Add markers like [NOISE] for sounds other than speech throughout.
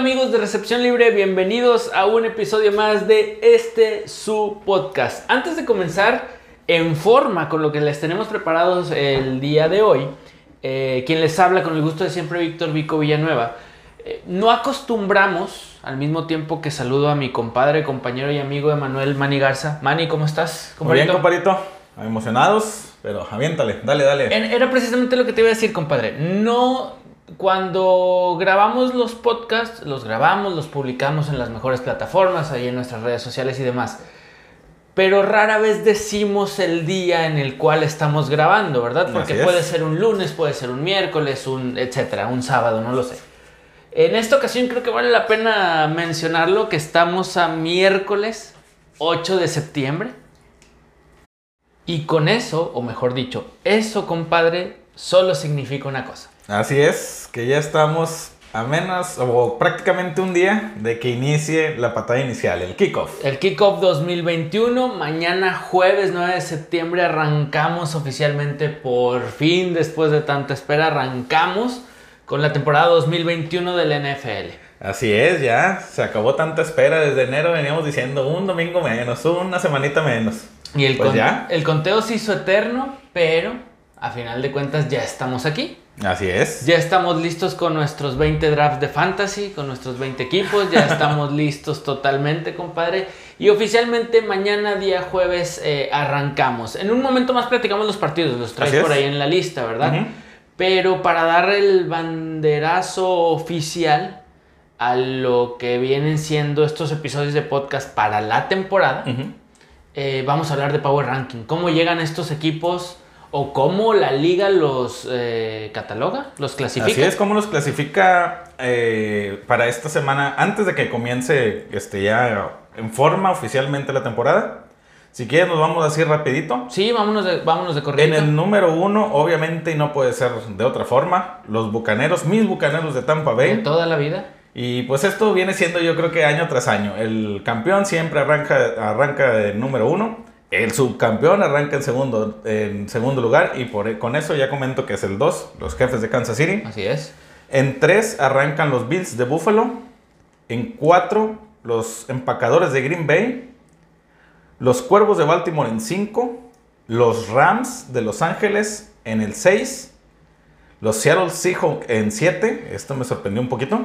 amigos de Recepción Libre, bienvenidos a un episodio más de este su podcast. Antes de comenzar en forma con lo que les tenemos preparados el día de hoy, eh, quien les habla con el gusto de siempre, Víctor Vico Villanueva, eh, no acostumbramos, al mismo tiempo que saludo a mi compadre, compañero y amigo Emanuel Mani Garza. Mani, ¿cómo estás? Muy bien, compadrito. Emocionados, pero aviéntale, dale, dale. Era precisamente lo que te iba a decir, compadre. No cuando grabamos los podcasts, los grabamos, los publicamos en las mejores plataformas, ahí en nuestras redes sociales y demás. Pero rara vez decimos el día en el cual estamos grabando, ¿verdad? Porque puede ser un lunes, puede ser un miércoles, un etcétera, un sábado, no lo sé. En esta ocasión creo que vale la pena mencionarlo que estamos a miércoles 8 de septiembre. Y con eso, o mejor dicho, eso, compadre, solo significa una cosa. Así es, que ya estamos a menos o prácticamente un día de que inicie la patada inicial, el kickoff. El kickoff 2021, mañana jueves 9 de septiembre arrancamos oficialmente por fin, después de tanta espera, arrancamos con la temporada 2021 del NFL. Así es, ya se acabó tanta espera, desde enero veníamos diciendo un domingo menos, una semanita menos. Y el, pues ya. el conteo se hizo eterno, pero a final de cuentas ya estamos aquí. Así es. Ya estamos listos con nuestros 20 drafts de fantasy, con nuestros 20 equipos, ya estamos [LAUGHS] listos totalmente, compadre. Y oficialmente mañana, día jueves, eh, arrancamos. En un momento más platicamos los partidos, los traes por ahí en la lista, ¿verdad? Pero para dar el banderazo oficial a lo que vienen siendo estos episodios de podcast para la temporada, eh, vamos a hablar de Power Ranking. ¿Cómo llegan estos equipos? O cómo la liga los eh, cataloga, los clasifica. Así es, cómo los clasifica eh, para esta semana, antes de que comience este, ya en forma oficialmente la temporada. Si quieres nos vamos así rapidito. Sí, vámonos de, vámonos de En el número uno, obviamente, y no puede ser de otra forma, los Bucaneros, mis Bucaneros de Tampa Bay. De toda la vida. Y pues esto viene siendo yo creo que año tras año. El campeón siempre arranca, arranca de número uno. El subcampeón arranca en segundo, en segundo lugar y por, con eso ya comento que es el 2, los jefes de Kansas City. Así es. En 3 arrancan los Bills de Buffalo. En 4 los empacadores de Green Bay. Los Cuervos de Baltimore en 5. Los Rams de Los Ángeles en el 6. Los Seattle Seahawks en 7. Esto me sorprendió un poquito.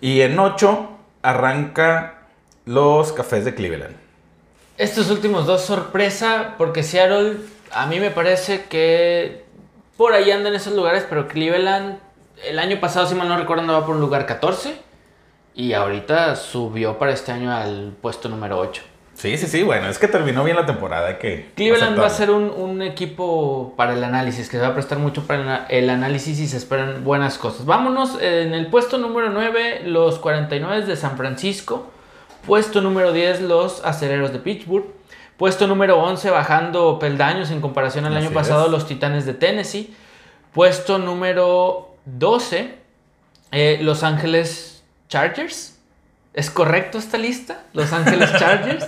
Y en 8 arranca los Cafés de Cleveland. Estos últimos dos sorpresa, porque Seattle a mí me parece que por ahí anda en esos lugares, pero Cleveland el año pasado, si mal no recuerdo, andaba por un lugar 14 y ahorita subió para este año al puesto número 8. Sí, sí, sí, bueno, es que terminó bien la temporada. Que Cleveland va a ser un, un, equipo para el análisis, que se va a prestar mucho para el análisis y se esperan buenas cosas. Vámonos, en el puesto número 9, los 49 de San Francisco. Puesto número 10, los aceleros de Pittsburgh. Puesto número 11, bajando peldaños en comparación al año pasado, los Titanes de Tennessee. Puesto número 12, eh, Los Ángeles Chargers. ¿Es correcto esta lista? Los Ángeles [LAUGHS] Chargers.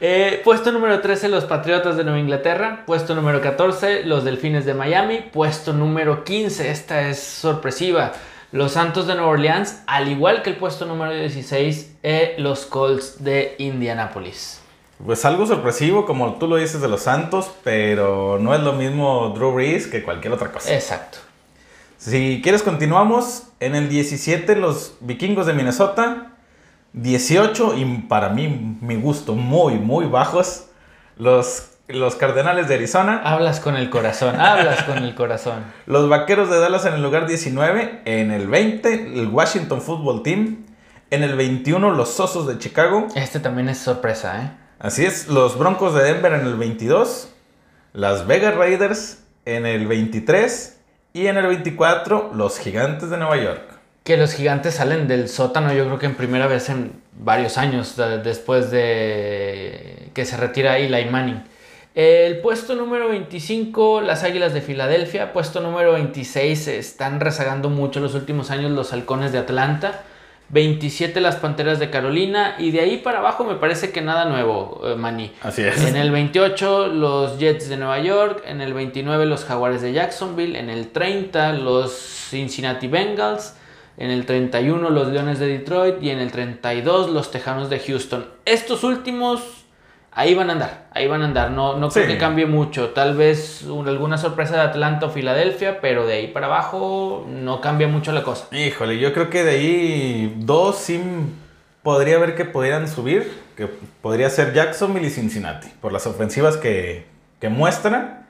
Eh, puesto número 13, los Patriotas de Nueva Inglaterra. Puesto número 14, los Delfines de Miami. Puesto número 15, esta es sorpresiva. Los Santos de Nueva Orleans, al igual que el puesto número 16, eh, los Colts de Indianapolis. Pues algo sorpresivo, como tú lo dices de los Santos, pero no es lo mismo Drew Brees que cualquier otra cosa. Exacto. Si quieres, continuamos. En el 17, los vikingos de Minnesota. 18, y para mí, mi gusto, muy, muy bajos. Los los Cardenales de Arizona. Hablas con el corazón, hablas con el corazón. Los Vaqueros de Dallas en el lugar 19. En el 20, el Washington Football Team. En el 21, los Osos de Chicago. Este también es sorpresa, ¿eh? Así es, los Broncos de Denver en el 22. Las Vegas Raiders en el 23. Y en el 24, los Gigantes de Nueva York. Que los Gigantes salen del sótano, yo creo que en primera vez en varios años, después de que se retira Eli Manning. El puesto número 25, las Águilas de Filadelfia. Puesto número 26, están rezagando mucho los últimos años los Halcones de Atlanta. 27 las Panteras de Carolina y de ahí para abajo me parece que nada nuevo, eh, Manny. Así es. En el 28 los Jets de Nueva York, en el 29 los Jaguares de Jacksonville, en el 30 los Cincinnati Bengals, En el 31 los Leones de Detroit y en el 32 los Tejanos de Houston. Estos últimos ahí van a andar, ahí van a andar. No, no creo Sí. que cambie mucho. Tal vez un- alguna sorpresa de Atlanta o Filadelfia, pero de ahí para abajo no cambia mucho la cosa. Híjole, yo creo que de ahí dos sí podría ver que pudieran subir, que podría ser Jacksonville y Cincinnati, por las ofensivas que, que muestran.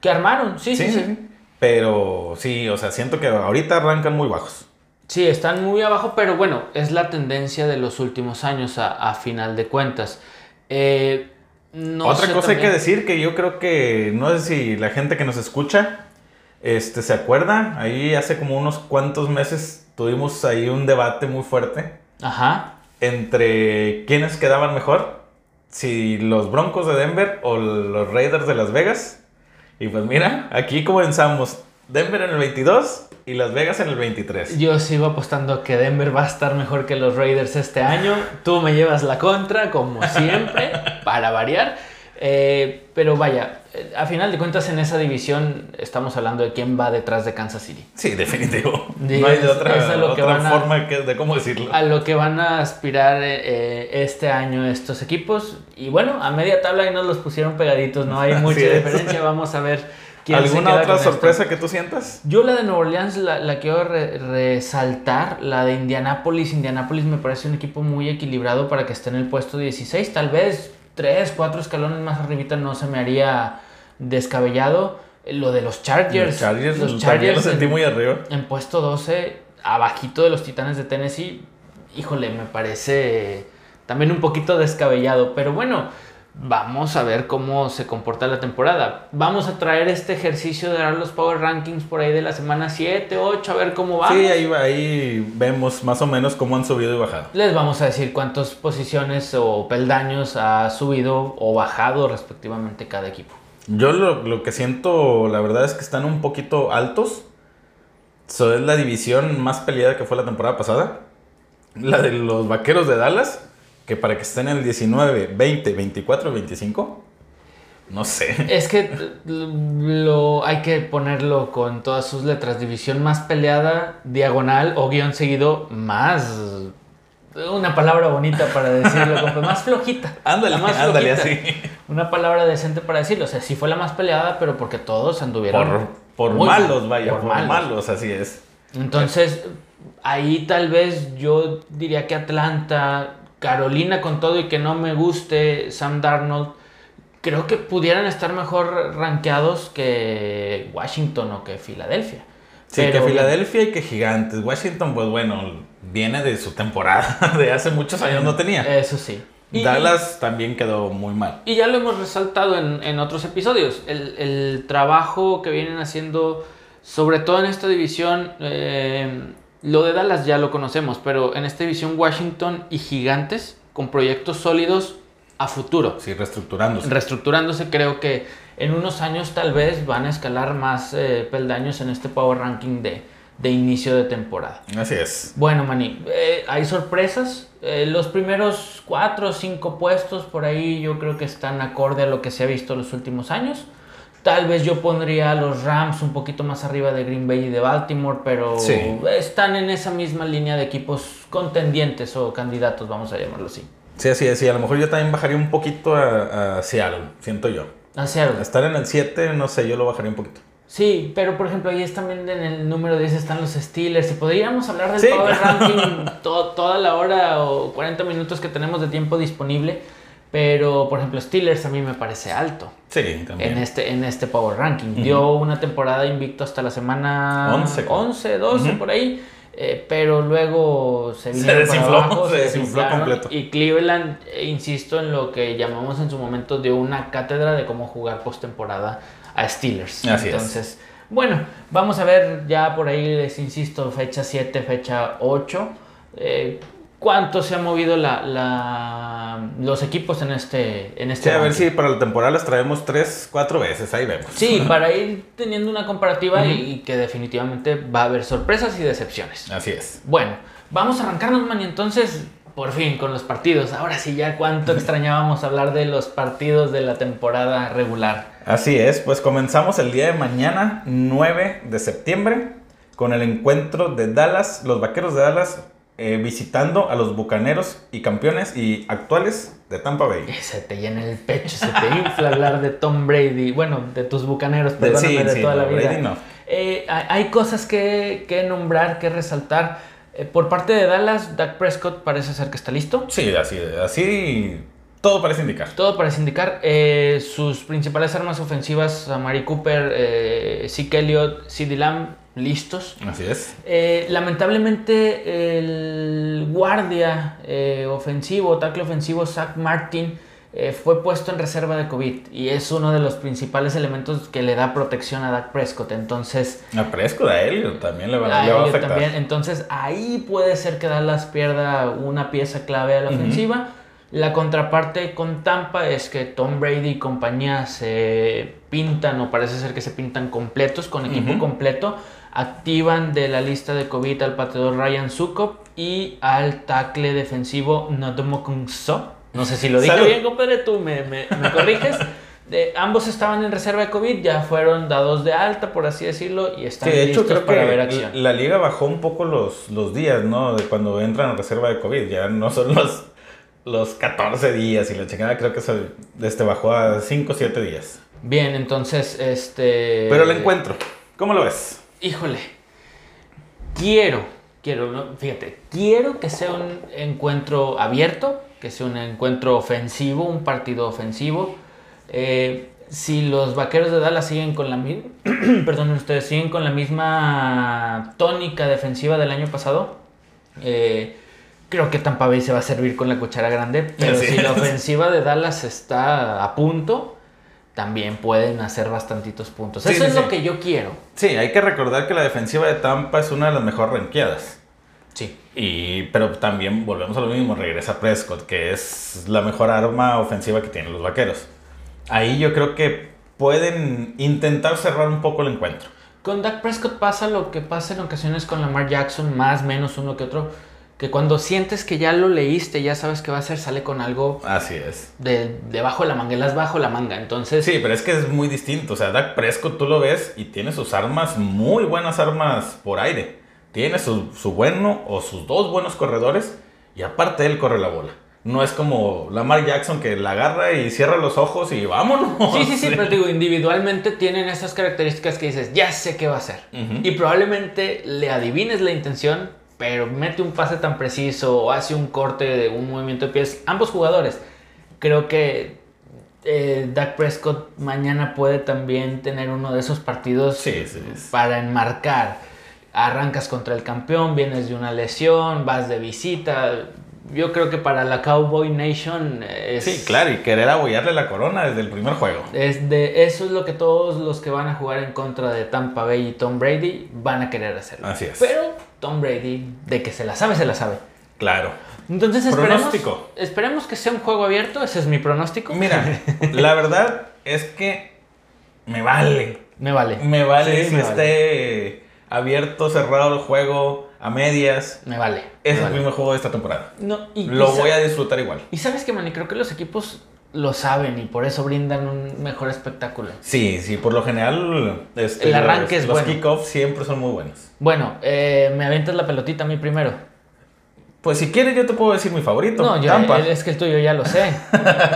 Que armaron, sí, sí, sí. Pero sí, o sea, siento que ahorita arrancan muy bajos. Sí, están muy abajo, pero bueno, es la tendencia de los últimos años a, a final de cuentas. Eh, no Otra cosa hay que decir que yo creo que, no sé si la gente que nos escucha, este, se acuerda, ahí hace como unos cuantos meses tuvimos ahí un debate muy fuerte Ajá. entre quiénes quedaban mejor, si los Broncos de Denver o los Raiders de Las Vegas. Y pues mira, aquí comenzamos, Denver en el 22 y Las Vegas en el 23. Yo sigo apostando que Denver va a estar mejor que los Raiders este año. Tú me llevas la contra, como siempre, [LAUGHS] para variar. Eh, pero vaya, eh, a final de cuentas en esa división estamos hablando de quién va detrás de Kansas City. Sí, definitivo. No hay de otra, es que otra a- forma que- de cómo decirlo. A lo que van a aspirar eh, este año estos equipos. Y bueno, a media tabla ahí nos los pusieron pegaditos, no hay [LAUGHS] mucha es. diferencia. Vamos a ver ¿Alguna otra sorpresa que tú sientas? Yo la de Nueva Orleans la, la quiero re- resaltar, la de Indianapolis. Indianapolis me parece un equipo muy equilibrado para que esté en el puesto 16. Tal vez 3, 4 escalones más arribita no se me haría descabellado. Eh, Lo de los Chargers. Los Chargers, los también lo Chargers sentí en, muy arriba. en puesto 12, abajito de los Titanes de Tennessee. Híjole, me parece también un poquito descabellado. Pero bueno, vamos a ver cómo se comporta la temporada. Vamos a traer este ejercicio de dar los Power Rankings por ahí de la semana 7, 8, a ver cómo va. Sí, ahí, ahí vemos más o menos cómo han subido y bajado. Les vamos a decir cuántas posiciones o peldaños ha subido o bajado respectivamente cada equipo. Yo lo, lo que siento, la verdad es que están un poquito altos. So, es la división más peleada que fue la temporada pasada. La de los vaqueros de Dallas, que para que estén en el 19, 20, 24, 25. No sé. Es que lo, hay que ponerlo con todas sus letras. División más peleada, diagonal o guion seguido más... Una palabra bonita para decirlo, compa, más flojita. [LAUGHS] Ándale, más ándale, flojita. así. Una palabra decente para decirlo. O sea, sí fue la más peleada, pero porque todos anduvieron... Por, por malos, mal, vaya, por por, malos. malos. así es. Entonces, ahí tal vez yo diría que Atlanta, Carolina con todo y que no me guste Sam Darnold, creo que pudieran estar mejor rankeados que Washington o que Filadelfia. Sí, Pero- que Filadelfia y que Gigantes. Washington, pues bueno, viene de su temporada [LAUGHS] de hace muchos años, no tenía. Eso sí. Y- Dallas también quedó muy mal. Y ya lo hemos resaltado en, en otros episodios. El, el trabajo que vienen haciendo, sobre todo en esta división, eh, lo de Dallas ya lo conocemos, pero en esta división Washington y Gigantes, con proyectos sólidos a futuro. Sí, reestructurándose. Reestructurándose, creo que en unos años tal vez van a escalar más eh, peldaños en este Power Ranking de, de inicio de temporada. Así es. Bueno, Mani, eh, hay sorpresas. Eh, los primeros cuatro o cinco puestos por ahí yo creo que están acorde a lo que se ha visto los últimos años. Tal vez yo pondría a los Rams un poquito más arriba de Green Bay y de Baltimore, pero Sí. están en esa misma línea de equipos contendientes o candidatos, vamos a llamarlo así. Sí, así es. Sí, a lo mejor yo también bajaría un poquito a, a Seattle, siento yo. Hacia algo. Estar en el 7, no sé, yo lo bajaría un poquito. Sí, pero por ejemplo ahí es también en el número 10 están los Steelers. Y podríamos hablar del Sí, Power claro. Ranking [LAUGHS] to- toda la hora o 40 minutos que tenemos de tiempo disponible. Pero por ejemplo Steelers a mí me parece alto Sí, también. en este, en este Power Ranking. Dio una temporada invicto hasta la semana 11, creo. 11 12 Ujú. por ahí. eh, pero luego se Se para desinfló, abajo, [LAUGHS] se desinfló completo. Y Cleveland, eh, insisto en lo que llamamos en su momento de una cátedra de cómo jugar postemporada a Steelers. Así es. Entonces, bueno, vamos a ver ya por ahí, les insisto, fecha 7, fecha 8. eh, ¿Cuánto se han movido la, la- los equipos en este, en este Sí, a ver si para la temporada las traemos 3, 4 veces, ahí vemos. Sí, [LAUGHS] para ir teniendo una comparativa y, y que definitivamente va a haber sorpresas y decepciones. Así es. Bueno, vamos a arrancarnos, man, y entonces, por fin, con los partidos. Ahora sí, ya cuánto [LAUGHS] extrañábamos hablar de los partidos de la temporada regular. Así es, pues comenzamos el día de mañana, 9 de septiembre. con el encuentro de Dallas, los Vaqueros de Dallas eh, visitando a los Bucaneros y campeones y actuales de Tampa Bay. Se te llena el pecho, se te infla hablar de Tom Brady, bueno, de tus Bucaneros, perdóname, de, toda la vida. Eh, hay cosas que, que, nombrar, que resaltar. Eh, por parte de Dallas, Dak Prescott parece ser que está listo. Sí, así, así todo parece indicar. Todo parece indicar. sus principales armas ofensivas, Mari Cooper, eh, Zeke Elliott, CeeDee Lamb, listos. Así es. Eh, lamentablemente el guardia eh, ofensivo, tackle ofensivo, Zach Martin, eh, fue puesto en reserva de COVID y es uno de los principales elementos que le da protección a Dak Prescott. Entonces... A Prescott, a Elliot también le va, a, afectar. También. Entonces ahí puede ser que Dallas pierda una pieza clave a la ofensiva. La contraparte con Tampa es que Tom Brady y compañía se pintan o parece ser que se pintan completos, con equipo completo activan de la lista de COVID al pateador Ryan Sukop y al tackle defensivo Nodomo So. No sé si lo dije bien, compadre, tú me, me, corriges. [LAUGHS] De, ambos estaban en reserva de COVID, ya fueron dados de alta, por así decirlo, y están de listos para ver acción. La liga bajó un poco los, los días, ¿no? De cuando entran en reserva de COVID, ya no son los, los 14 días y la chingada creo que se este, bajó a 5 o 7 días. Bien, entonces, este... Pero el encuentro, ¿cómo lo ves? Híjole, quiero, quiero, fíjate, quiero que sea un encuentro abierto, que sea un encuentro ofensivo, un partido ofensivo. Eh, si los vaqueros de Dallas siguen con la misma, [CLEARS THROAT] perdón, ustedes siguen con la misma tónica defensiva del año pasado, eh, creo que Tampa Bay se va a servir con la cuchara grande. [LAUGHS] Pero si la ofensiva de Dallas está a punto, también pueden hacer bastantitos puntos. Eso es lo que yo quiero. Sí, hay que recordar que la defensiva de Tampa es una de las mejor ranqueadas. Sí. Y, pero también volvemos a lo mismo, regresa Prescott, que es la mejor arma ofensiva que tienen los vaqueros. Ahí yo creo que pueden intentar cerrar un poco el encuentro. Con Dak Prescott pasa lo que pasa en ocasiones con Lamar Jackson, más menos uno que otro que cuando sientes que ya lo leíste, ya sabes qué va a hacer, sale con algo. Así es. De, debajo de la manga, las bajo la manga. Entonces. Sí, pero es que es muy distinto. O sea, Dak Prescott tú lo ves y tiene sus armas, muy buenas armas por aire. Tiene su, bueno o sus dos buenos corredores y aparte él corre la bola. No es como Lamar Jackson que la agarra y cierra los ojos y vámonos. Sí, sí, sí, [LAUGHS] pero digo, individualmente tienen esas características que dices, ya sé qué va a hacer. Y probablemente le adivines la intención, pero mete un pase tan preciso o hace un corte de un movimiento de pies, ambos jugadores. Creo que eh, Dak Prescott mañana puede también tener uno de esos partidos para enmarcar. Arrancas contra el campeón, vienes de una lesión, vas de visita. Yo creo que para la Cowboy Nation es... Sí, claro, y querer abollarle la corona desde el primer juego. Es de, eso es lo que todos los que van a jugar en contra de Tampa Bay y Tom Brady van a querer hacer. Así es. Pero Tom Brady, de que se la sabe, se la sabe. Claro. Entonces esperemos, esperemos que sea un juego abierto, ese es mi pronóstico. Mira, [LAUGHS] la verdad es que me vale. Me vale. Me vale si esté abierto, cerrado el juego, a medias. Me vale. Es el primer juego de esta temporada. No, Lo voy a disfrutar igual. Y sabes que, Manny, creo que los equipos lo saben y por eso brindan un mejor espectáculo. Sí, sí, por lo general este, el arranque los, es los kickoffs siempre son muy buenos. Bueno, eh, me aventas la pelotita a mí primero. Pues si quieres yo te puedo decir mi favorito. No, yo, es que el tuyo ya lo sé.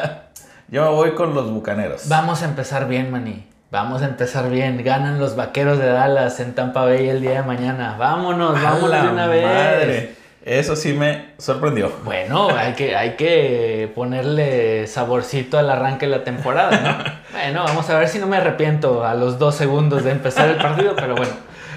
[LAUGHS] yo me voy con los Bucaneros. Vamos a empezar bien, Manny. Vamos a empezar bien. Ganan los Vaqueros de Dallas en Tampa Bay el día de mañana. Vámonos, vámonos de una vez. Eso sí me sorprendió. Bueno, hay que, hay que ponerle saborcito al arranque de la temporada, ¿no? [LAUGHS] bueno, vamos a ver si no me arrepiento a los dos segundos de empezar el partido, pero bueno.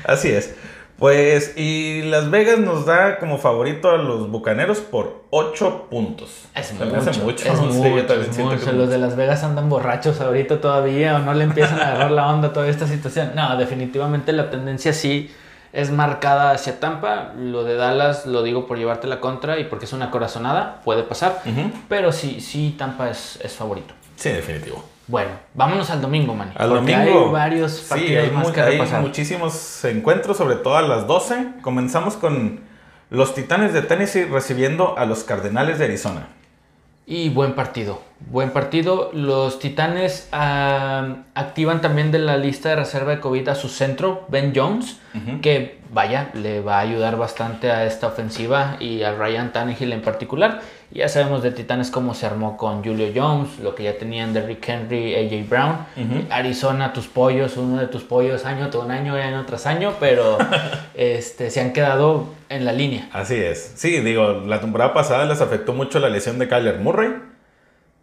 Así es. Pues, y Las Vegas nos da como favorito a los Bucaneros por 8 puntos. Es mucho, mucho. Es [LAUGHS] mucho, es mucho. Los de Las Vegas andan borrachos ahorita todavía o no le empiezan a agarrar la onda a toda esta situación. No, definitivamente la tendencia sí es marcada hacia Tampa. Lo de Dallas lo digo por llevarte la contra y porque es una corazonada, puede pasar. Pero sí, sí, Tampa es, es, favorito. Sí, definitivo. Bueno, vámonos al domingo, man. Al domingo. Hay varios partidos sí, más que hay muchísimos encuentros, sobre todo a las 12. Comenzamos con los Titanes de Tennessee recibiendo a los Cardenales de Arizona. Y buen partido. Buen partido. Los Titanes activan también de la lista de reserva de COVID a su centro, Ben Jones, que vaya, le va a ayudar bastante a esta ofensiva y a Ryan Tannehill en particular. Ya sabemos de Titanes cómo se armó con Julio Jones, lo que ya tenían de Rick Henry, AJ Brown. Arizona, tus pollos, uno de tus pollos año tras año, año tras año, pero [LAUGHS] este, se han quedado en la línea. Así es. Sí, digo, la temporada pasada les afectó mucho la lesión de Kyler Murray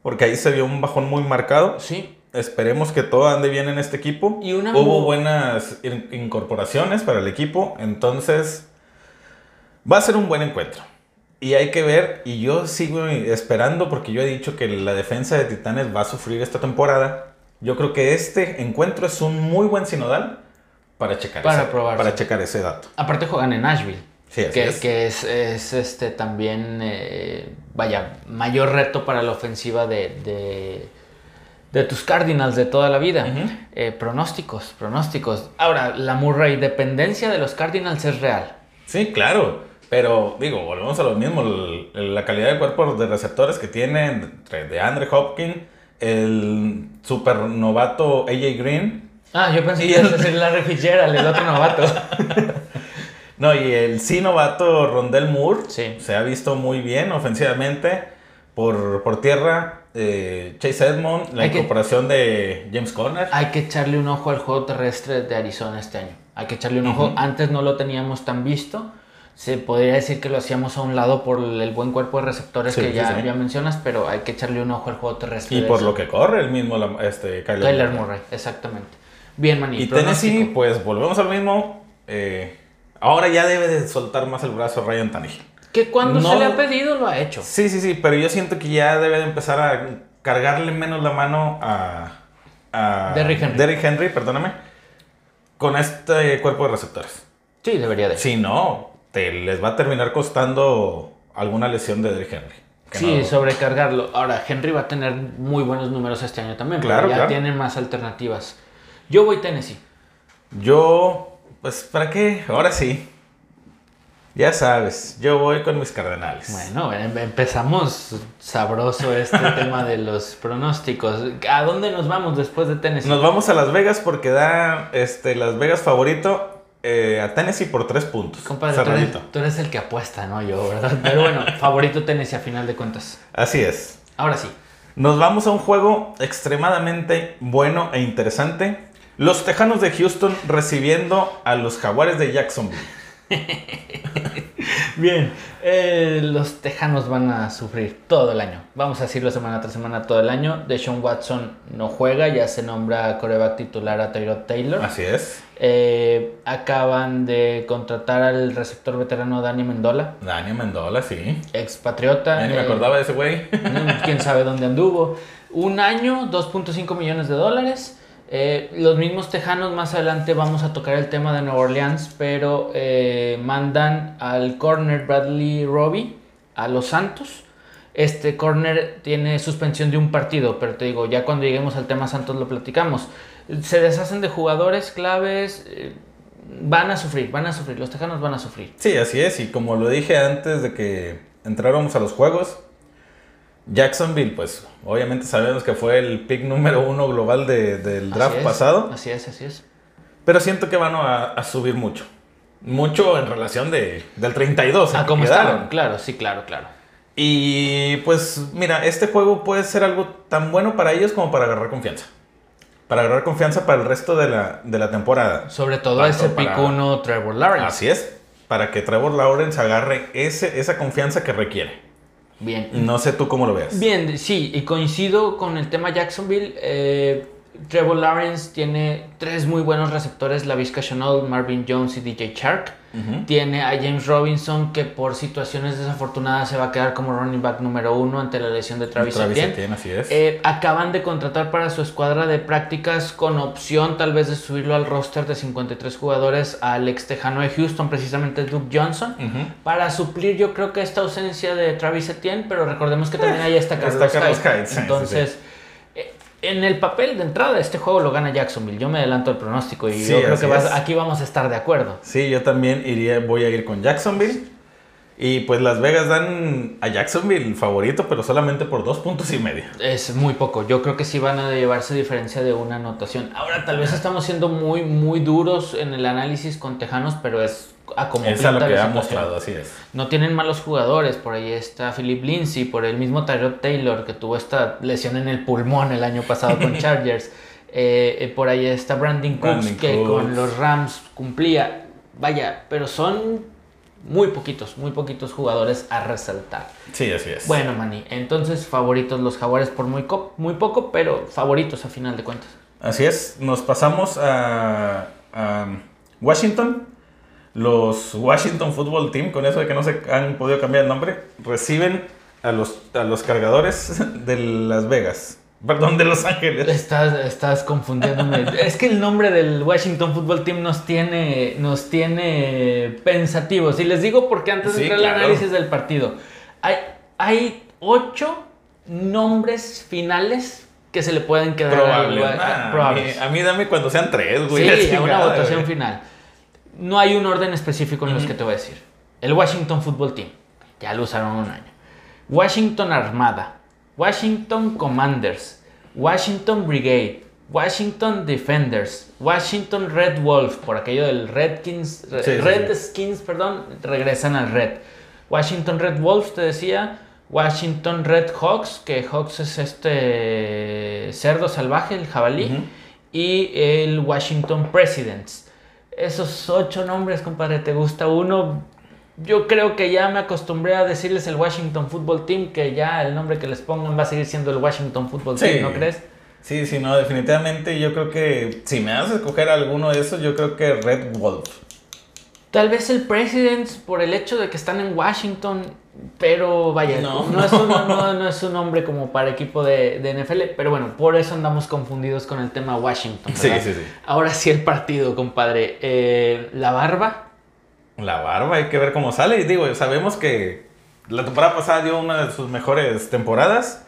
porque ahí se vio un bajón muy marcado. Sí. Esperemos que todo ande bien en este equipo. Y una Hubo buenas in- incorporaciones para el equipo, entonces va a ser un buen encuentro. Y hay que ver, y yo sigo esperando porque yo he dicho que la defensa de Titanes va a sufrir esta temporada. Yo creo que este encuentro es un muy buen sinodal para checar, Para ese, probarse. para checar ese dato. Aparte juegan en Nashville. Sí, así que es. que es, es, este también, eh, vaya, mayor reto para la ofensiva de, de, de tus Cardinals de toda la vida. Ujú. Eh, pronósticos, pronósticos. Ahora, la Murray dependencia de los Cardinals es real. Sí, claro. Pero digo, volvemos a lo mismo. la calidad de cuerpo de receptores que tienen de Andre Hopkins, el super novato AJ Green. Ah, yo pensé Y que ibas a decir Larry Fitzgerald, el otro novato. [LAUGHS] No, y el sí novato Rondell Moore Sí. se ha visto muy bien ofensivamente por, por tierra. eh, Chase Edmond, la Hay que- incorporación de James Conner. Hay que echarle un ojo al juego terrestre de Arizona este año. Hay que echarle un ojo. Antes no lo teníamos tan visto. Se podría decir que lo hacíamos a un lado por el buen cuerpo de receptores Sí, que ya, sí. ya mencionas, pero hay que echarle un ojo al juego terrestre. Y por lo que corre el mismo la- este, Kyler, Kyler Murray. Murray, exactamente. Bien, Manny. Y pronóstico. Tennessee, pues volvemos al mismo. eh, ahora ya debe de soltar más el brazo Ryan Tannehill. Que cuando No- se le ha pedido lo ha hecho. Sí, sí, sí, pero yo siento que ya debe de empezar a cargarle menos la mano a, a Derrick Henry. Derrick Henry, perdóname, con este cuerpo de receptores. Sí, debería de. Si no, te les va a terminar costando alguna lesión de Derrick Henry. Sí, no- sobrecargarlo. Ahora, Henry va a tener muy buenos números este año también. pero Claro, ya claro. tienen más alternativas. Yo voy Tennessee. Yo, pues, ¿para qué? Ahora sí. Ya sabes, yo voy con mis cardenales. Bueno, em- empezamos sabroso este [LAUGHS] tema de los pronósticos. ¿A dónde nos vamos después de Tennessee? Nos vamos a Las Vegas porque da este, Las Vegas favorito eh, a Tennessee por tres puntos. Compadre, tú eres, tú eres el que apuesta, no yo, ¿verdad? Pero bueno, [LAUGHS] favorito Tennessee a final de cuentas. Así es. Ahora sí. Nos vamos a un juego extremadamente bueno e interesante. Los Tejanos de Houston recibiendo a los Jaguares de Jacksonville. [LAUGHS] Bien, eh, los Tejanos van a sufrir todo el año. Vamos a decirlo semana tras semana todo el año. Deshaun Watson no juega, ya se nombra coreback titular a Tyrod Taylor. Así es. Eh, acaban de contratar al receptor veterano Dani Mendola, Dani Mendola, sí. expatriota. Ni me eh, acordaba de ese güey. quién sabe dónde anduvo. Un año, 2.5 millones de dólares. Eh, los mismos tejanos, más adelante vamos a tocar el tema de Nueva Orleans, pero eh, mandan al corner Bradley Robbie a los Santos. Este corner tiene suspensión de un partido, pero te digo, ya cuando lleguemos al tema Santos lo platicamos. Se deshacen de jugadores claves, eh, van a sufrir, van a sufrir, los tejanos van a sufrir. Sí, así es. Y como lo dije antes de que entráramos a los juegos, Jacksonville, pues obviamente sabemos que fue el pick número uno global de- del Así draft es, pasado. Así es, así es. Pero siento que van a, a subir mucho. Mucho en relación de, del 32. en Ah, que ¿cómo quedaron. estaban? Claro, sí, claro, claro. Y pues mira, este juego puede ser algo tan bueno para ellos como para agarrar confianza. Para agarrar confianza para el resto de la, de la temporada. Sobre todo ese para- picuno Trevor Lawrence. Así es. Para que Trevor Lawrence agarre ese, esa confianza que requiere. Bien. No sé tú cómo lo veas. Bien, sí, y coincido con el tema Jacksonville. Eh, Trevor Lawrence tiene tres muy buenos receptores, la Vizca Chanel, Marvin Jones y DJ Shark. Tiene a James Robinson que por situaciones desafortunadas se va a quedar como running back número uno ante la lesión de Travis, Travis Etienne. Etienne, así es. Eh, acaban de contratar para su escuadra de prácticas con opción tal vez de subirlo al roster de 53 jugadores al ex tejano de Houston, precisamente Duke Johnson, para suplir yo creo que esta ausencia de Travis Etienne, pero recordemos que también ahí está está Carlos, Hyde. Sí, sí, Entonces, eh, en el papel de entrada este juego lo gana Jacksonville. Yo me adelanto al pronóstico y Sí, yo creo que vas- aquí vamos a estar de acuerdo. Sí, yo también iría, voy a ir con Jacksonville. Y pues Las Vegas dan a Jacksonville favorito, pero solamente por dos puntos y medio. Es muy poco. Yo creo que sí van a llevarse diferencia de una anotación. Ahora, tal vez estamos siendo muy, muy duros en el análisis con Tejanos, pero es a como Es a lo que ha mostrado, así es. No tienen malos jugadores. Por ahí está Philip Lindsay, por el mismo Tyrod Taylor, que tuvo esta lesión en el pulmón el año pasado con [LAUGHS] Chargers. Eh, eh, por ahí está Brandon Cooks, Brandon que Cooks. con los Rams cumplía. Vaya, pero son muy poquitos, muy poquitos jugadores a resaltar. Sí, así es. Bueno, Manny, entonces favoritos los Jaguares por muy, muy poco, pero favoritos a final de cuentas. Así es, nos pasamos a, a Washington. Los Washington Football Team, con eso de que no se han podido cambiar el nombre, reciben a los, a los cargadores [LAUGHS] de Las Vegas. Perdón, de Los Ángeles. Estás, estás confundiéndome. [LAUGHS] es que el nombre del Washington Football Team nos tiene, nos tiene pensativos. Y les digo porque antes de Sí, entrar al claro. análisis del partido, hay, hay ocho nombres finales que se le pueden quedar Probable. a- Nah, probables. A, mí, a mí dame cuando sean tres, güey. Sí, a una votación final. No hay un orden específico en los que te voy a decir. El Washington Football Team, ya lo usaron un año. Washington Armada, Washington Commanders, Washington Brigade, Washington Defenders, Washington Red Wolf, por aquello del Redskins, Sí, sí, Redskins, perdón, regresan al Red. Washington Red Wolves, te decía, Washington Red Hawks, que Hawks es este cerdo salvaje, el jabalí, y el Washington Presidents. Esos ocho nombres, compadre, ¿te gusta uno? Yo creo que ya me acostumbré a decirles el Washington Football Team, que ya el nombre que les pongan va a seguir siendo el Washington Football Sí. Team, ¿no crees? Sí, sí, no, definitivamente yo creo que si me das a escoger alguno de esos, yo creo que Red Wolf. Tal vez el Presidents por el hecho de que están en Washington, pero vaya, no, No. es, un, no, [LAUGHS] no es un nombre como para equipo de, de NFL, pero bueno, por eso andamos confundidos con el tema Washington. Sí, ¿verdad? sí, sí. Ahora sí el partido, compadre. Eh, la barba, La barba, hay que ver cómo sale. Y digo, sabemos que la temporada pasada dio una de sus mejores temporadas,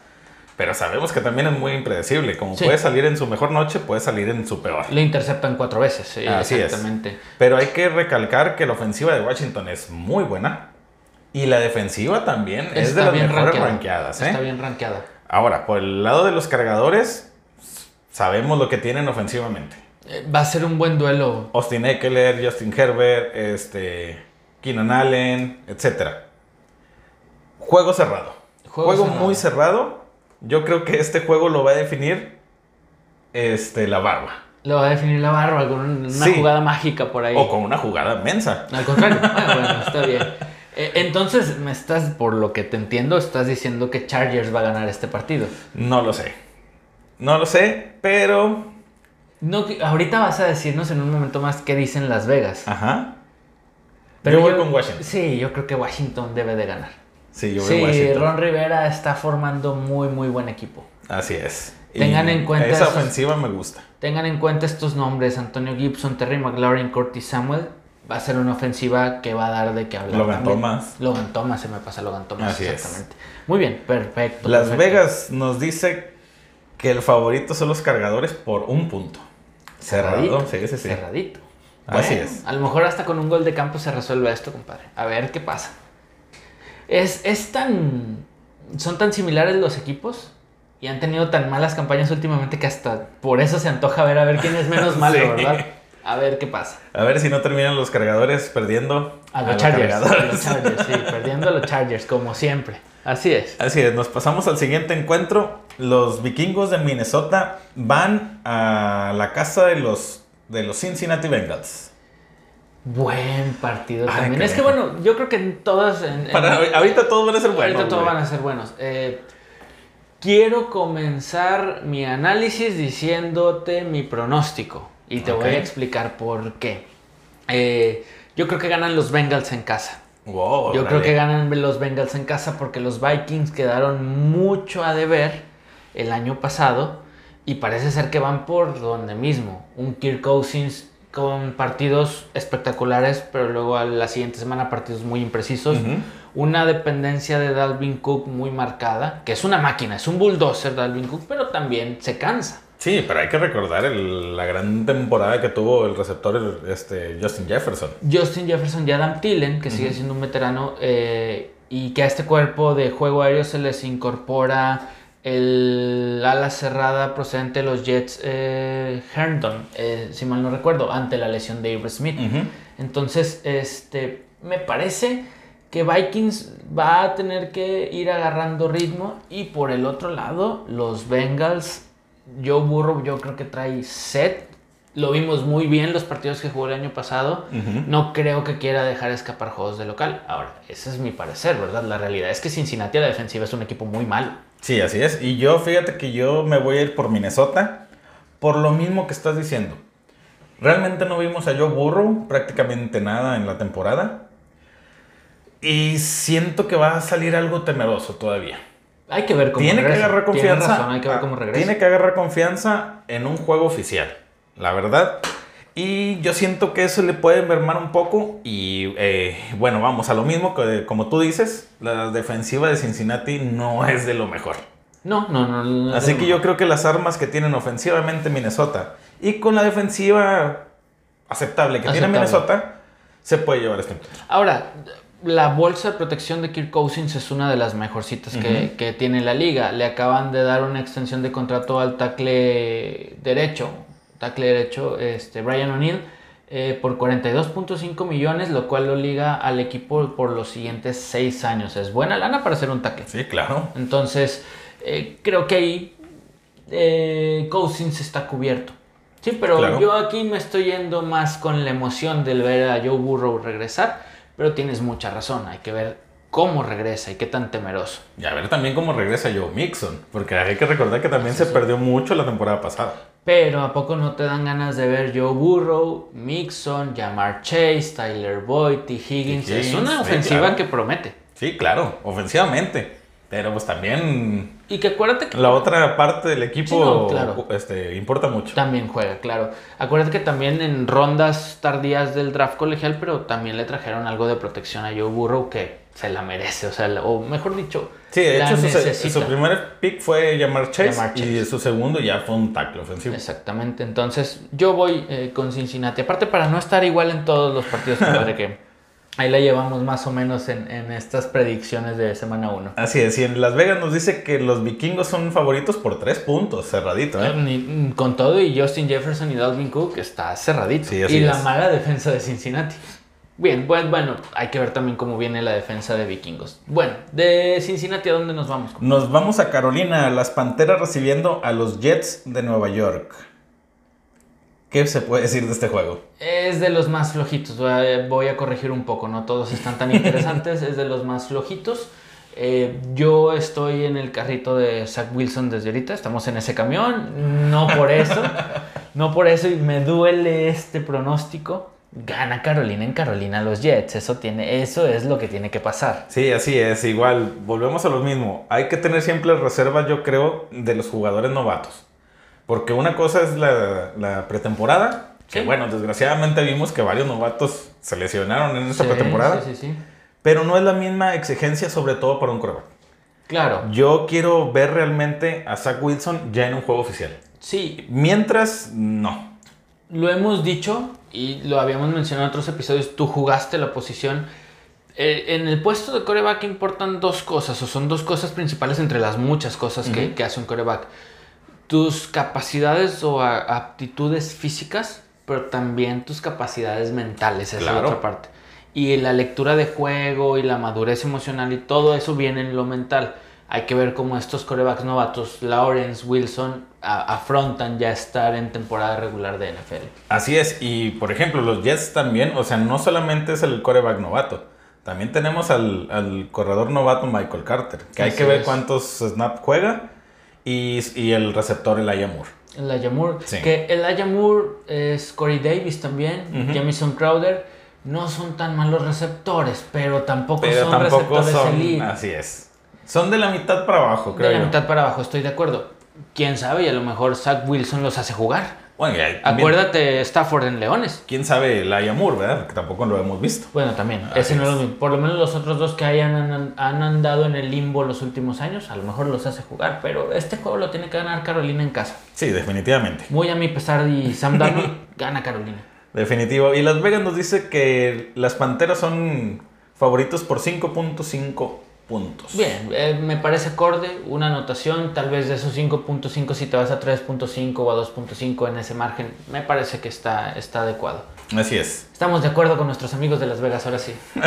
pero sabemos que también es muy impredecible. Como Sí. puede salir en su mejor noche, puede salir en su peor. le interceptan cuatro veces, sí, Así es. exactamente. Pero hay que recalcar que la ofensiva de Washington es muy buena y la defensiva también es de las mejores rankeada. rankeadas. ¿eh? Está bien rankeada. Ahora, por el lado de los cargadores, sabemos lo que tienen ofensivamente. Eh, Va a ser un buen duelo. Austin Eckler, Justin Herbert, este, Keenan Allen, etc. Juego cerrado. Juego Juego, cerrado. muy cerrado. Yo creo que este juego lo va a definir este, la barba. Lo va a definir la barba con una Sí. jugada mágica por ahí. O con una jugada mensa. Al contrario. bueno, [LAUGHS] bueno, está bien. Eh, entonces, me estás, por lo que te entiendo, estás diciendo que Chargers va a ganar este partido. No lo sé. No lo sé, pero... No, ahorita vas a decirnos en un momento más qué dicen Las Vegas. Ajá. yo voy con Washington. Sí, yo creo que Washington debe de ganar. Sí, yo voy Sí, Washington. Ron Rivera está formando muy, muy buen equipo. Así es. Tengan en cuenta Esa esos- ofensiva me gusta. Tengan en cuenta estos nombres, Antonio Gibson, Terry McLaurin, Curtis Samuel. Va a ser una ofensiva que va a dar de qué hablar. Logan también. Thomas. Logan Thomas, se me pasa Logan Thomas. Así es. exactamente. Muy bien, perfecto. Las perfecto. Vegas nos dice que el favorito son los cargadores por un punto. Cerrado. Sí, sí, sí. Cerradito. Así Bueno, es. A lo mejor hasta con un gol de campo se resuelve esto, compadre. A ver qué pasa. Es, es tan. Son tan similares los equipos y han tenido tan malas campañas últimamente que hasta por eso se antoja ver a ver quién es menos [LAUGHS] malo, Sí. ¿verdad? A ver qué pasa. A ver si no terminan los cargadores perdiendo A los Chargers. A los Chargers, sí, perdiendo a los Chargers, como siempre. Así es. Así es, nos pasamos al siguiente encuentro. Los vikingos de Minnesota van a la casa de los, de los Cincinnati Bengals. Buen partido Ay, también. Es que bueno, yo creo que en todas. en- en- Para, ahorita todos van a ser buenos. Ahorita todos van a ser buenos. Eh, quiero comenzar mi análisis diciéndote mi pronóstico. Y te voy a explicar por qué. Eh, yo creo que ganan los Bengals en casa. Wow, Yo creo que ganan los Bengals en casa porque los Vikings quedaron mucho a deber el año pasado. Y parece ser que van por donde mismo. Un Kirk Cousins con partidos espectaculares, pero luego a la siguiente semana partidos muy imprecisos. Una dependencia de Dalvin Cook muy marcada, que es una máquina, es un bulldozer Dalvin Cook, pero también se cansa. Sí, pero hay que recordar el- la gran temporada que tuvo el receptor este, Justin Jefferson. Justin Jefferson y Adam Thielen, que sigue siendo un veterano, eh, y que a este cuerpo de juego aéreo se les incorpora el ala cerrada procedente de los Jets, eh, Herndon, eh, si mal no recuerdo, ante la lesión de Avery Smith. Entonces, este, me parece que Vikings va a tener que ir agarrando ritmo y por el otro lado, los Bengals, Joe Burrow yo creo que trae set. Lo vimos muy bien los partidos que jugó el año pasado. No creo que quiera dejar escapar juegos de local. Ahora, ese es mi parecer, ¿verdad? La realidad es que Cincinnati a la defensiva es un equipo muy malo. Sí, así es. Y yo, fíjate que yo me voy a ir por Minnesota por lo mismo que estás diciendo. Realmente no vimos a Joe Burrow prácticamente nada en la temporada. Y siento que va a salir algo temeroso todavía. Hay que ver cómo Tiene que regresa. agarrar Tienes confianza. razón, hay que ver cómo ah, regresa. Tiene que agarrar confianza en un juego oficial. La verdad. Y yo siento que eso le puede mermar un poco. Y eh, bueno, vamos a lo mismo que como tú dices. La defensiva de Cincinnati no es de lo mejor. No, no, no. no, Así que yo creo que las armas que tienen ofensivamente Minnesota y con la defensiva aceptable que tiene Aceptable. Minnesota, se puede llevar este encuentro. Ahora, la bolsa de protección de Kirk Cousins es una de las mejorcitas que, tiene la liga. Le acaban de dar una extensión de contrato al tackle derecho, tackle derecho, este, Brian O'Neill, eh, por 42.5 millones, lo cual lo liga al equipo por los siguientes 6 años. Es buena lana para ser un tackle. Sí, claro. Entonces, eh, creo que ahí eh, Cousins está cubierto. Sí, pero Claro. yo aquí me estoy yendo más con la emoción del ver a Joe Burrow regresar, pero tienes mucha razón, hay que ver cómo regresa y qué tan temeroso. Y a ver también cómo regresa Joe Mixon, porque hay que recordar que también se perdió mucho la temporada pasada. Pero ¿a poco no te dan ganas de ver Joe Burrow, Mixon, Jamar Chase, Tyler Boyd, T. Higgins? Es una sí, ofensiva claro. que promete. Sí, claro, ofensivamente. Pero pues también Y que acuérdate que la otra parte del equipo Sí, no, claro. este, importa mucho. También juega, claro. Acuérdate que también en rondas tardías del draft colegial, pero también le trajeron algo de protección a Joe Burrow que se la merece, o sea, la- o mejor dicho, Sí, de la hecho su, primer pick fue Jamar Chase, y su segundo ya fue un tackle ofensivo. Exactamente, entonces yo voy eh, con Cincinnati. Aparte, para no estar igual en todos los partidos, [LAUGHS] que ahí la llevamos más o menos en, en estas predicciones de semana 1. Así es, y en Las Vegas nos dice que los vikingos son favoritos por tres puntos, cerradito, ¿eh? Con todo y Justin Jefferson y Dalvin Cook está cerradito. Sí, así y la es. mala defensa de Cincinnati. Bien, pues bueno, hay que ver también cómo viene la defensa de vikingos. Bueno, de Cincinnati a dónde nos vamos? Nos vamos a Carolina, las Panteras recibiendo a los Jets de Nueva York. ¿Qué se puede decir de este juego? Es de los más flojitos, voy a, voy a corregir un poco, no todos están tan interesantes, es de los más flojitos. Eh, yo estoy en el carrito de Zach Wilson desde ahorita, estamos en ese camión, no por eso, no por eso y me duele este pronóstico. Gana Carolina en Carolina los Jets, eso, tiene, eso es lo que tiene que pasar. Sí, así es, igual, volvemos a lo mismo. Hay que tener siempre reservas, yo creo, de los jugadores novatos. Porque una cosa es la, la pretemporada, que bueno, desgraciadamente vimos que varios novatos se lesionaron en esa Sí, pretemporada, Sí, sí, sí. pero no es la misma exigencia, sobre todo para un coreback. Claro, Yo quiero ver realmente a Zach Wilson ya en un juego oficial. sí, Mientras, no. Lo hemos dicho y lo habíamos mencionado en otros episodios. Tú jugaste la posición. Eh, en el puesto de coreback importan dos cosas, o son dos cosas principales entre las muchas cosas que hace un coreback. Tus capacidades o aptitudes físicas, pero también tus capacidades mentales, esa es la Claro. otra parte. Y la lectura de juego y la madurez emocional y todo eso viene en lo mental. Hay que ver cómo estos corebacks novatos, Lawrence, Wilson, afrontan ya estar en temporada regular de NFL. Así es, y por ejemplo, los Jets también, o sea, no solamente es el coreback novato, también tenemos al, al corredor novato Michael Carter, que hay que ver es. cuántos snaps juega, y, y el receptor Moore. Elijah Moore. Sí. Que Elijah Moore es Corey Davis también. Jamison Crowder. No son tan malos receptores, pero tampoco Pero son tampoco receptores son, elite. así es. Son de la mitad para abajo, creo De la yo. mitad para abajo, estoy de acuerdo. Quién sabe, y a lo mejor Zach Wilson los hace jugar. Bueno, y Acuérdate Stafford en Leones. quién sabe Laia Moore, ¿verdad? Que tampoco lo hemos visto. Bueno, también. Así ese no es es. lo mismo. Por lo menos los otros dos que hayan han, han andado en el limbo los últimos años, a lo mejor los hace jugar. Pero este juego lo tiene que ganar Carolina en casa. Sí, definitivamente. Muy a mi pesar y Sam Darnold [LAUGHS] gana Carolina. Definitivo. Y Las Vegas nos dice que las Panteras son favoritos por 5.5 puntos. Bien, eh, me parece acorde, una anotación, tal vez de esos 5.5 si te vas a 3.5 o a 2.5 en ese margen, me parece que está, está adecuado. Así es. Estamos de acuerdo con nuestros amigos de Las Vegas, ahora sí. [LAUGHS]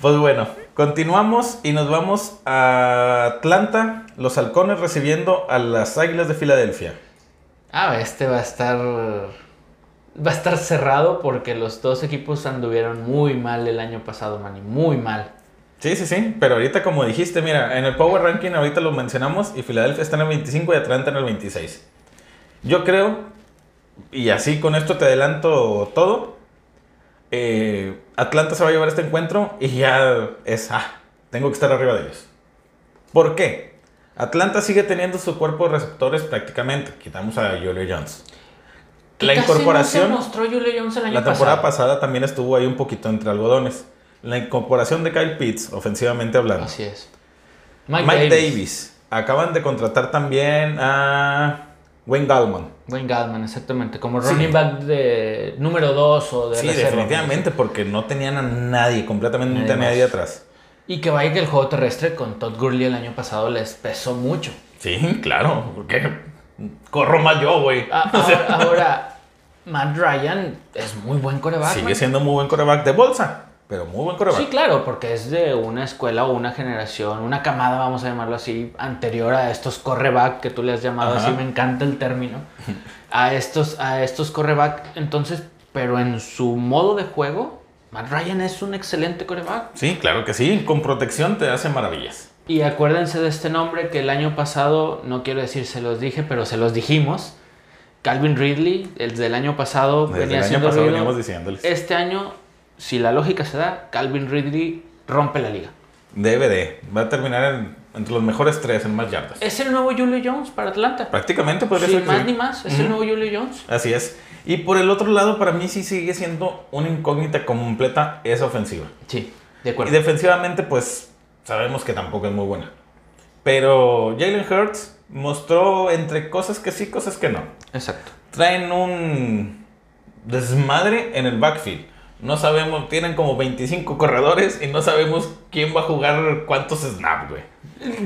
Pues bueno, continuamos y nos vamos a Atlanta, los halcones recibiendo a las Águilas de Filadelfia. Ah, este va a estar va a estar cerrado porque los dos equipos anduvieron muy mal el año pasado, Manny, muy mal. Sí, sí, sí, pero ahorita como dijiste, mira, en el Power Ranking ahorita lo mencionamos y Filadelfia está en el 25 y Atlanta en el 26. Yo creo, y así con esto te adelanto todo, eh, Atlanta se va a llevar este encuentro y ya es, ah, tengo que estar arriba de ellos. ¿Por qué? Atlanta sigue teniendo su cuerpo de receptores prácticamente, quitamos a Julio Jones. La incorporación... No se mostró Julio Jones el año La temporada pasado. pasada también estuvo ahí un poquito entre algodones. La incorporación de Kyle Pitts, ofensivamente hablando. Así es. Mike, Mike, Davis. Davis. Acaban de contratar también a Wayne Gallman. Wayne Gallman, exactamente. Como Sí. running back de número 2 o de Sí, reserva, definitivamente, porque no tenían a nadie, completamente Nadie a nadie atrás. Y que vaya que el juego terrestre con Todd Gurley el año pasado les pesó mucho. Sí, claro, porque corro más yo, güey. Ahora, [LAUGHS] ahora, Matt Ryan es muy buen coreback. Sigue siendo muy buen coreback de bolsa, pero muy buen coreback. Sí, claro, porque es de una escuela o una generación, una camada, vamos a llamarlo así, anterior a estos correback que tú le has llamado Ajá. así, me encanta el término. A estos, a estos correback, entonces, pero en su modo de juego, Matt Ryan es un excelente coreback. Sí, claro que sí, con protección te hace maravillas. Y acuérdense de este nombre que el año pasado, no quiero decir se los dije, pero se los dijimos. Calvin Ridley, el del año pasado, Desde venía el año pasado ruido. diciéndoles. Este año, si la lógica se da, Calvin Ridley rompe la liga. Debe de, va a terminar en- entre los mejores tres en más yardas. Es el nuevo Julio Jones para Atlanta. Prácticamente podría Sin ser más sí. ni más, es el Ujú. nuevo Julio Jones. Así es. Y por el otro lado, para mí sí sigue siendo una incógnita completa esa ofensiva. Sí, de Y acuerdo. defensivamente, pues sabemos que tampoco es muy buena. Pero Jalen Hurts mostró entre cosas que sí, cosas que no. Exacto. Traen un desmadre en el backfield. No sabemos, tienen como 25 corredores y no sabemos quién va a jugar cuántos snaps, güey.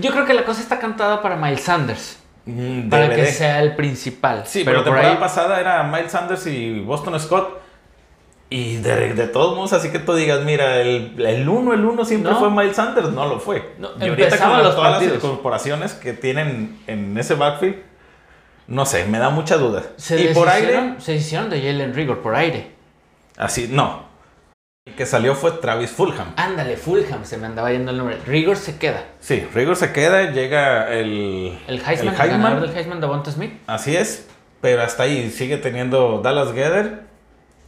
Yo creo que la cosa está cantada para Miles Sanders. Mm, Para que sea el principal. Sí, pero, la por temporada ahí- pasada era Miles Sanders y Boston Scott. Y de, de todos modos, así que tú digas, mira, el, el uno, el uno siempre No. fue Miles Sanders, no lo fue. No, y ahorita con todas partidos. las corporaciones que tienen en ese backfield, no sé, me da mucha duda. se y por aire, Se hicieron de Jalen Rigor por aire. así, no. El que salió fue Travis Fulham. Ándale, Fulham, se me andaba yendo el nombre. Rigor se queda. Sí, Rigor se queda, llega el, El Heisman, el, Heisman, ganador del Heisman, Smith. Así es, pero hasta ahí sigue teniendo Dallas Gether,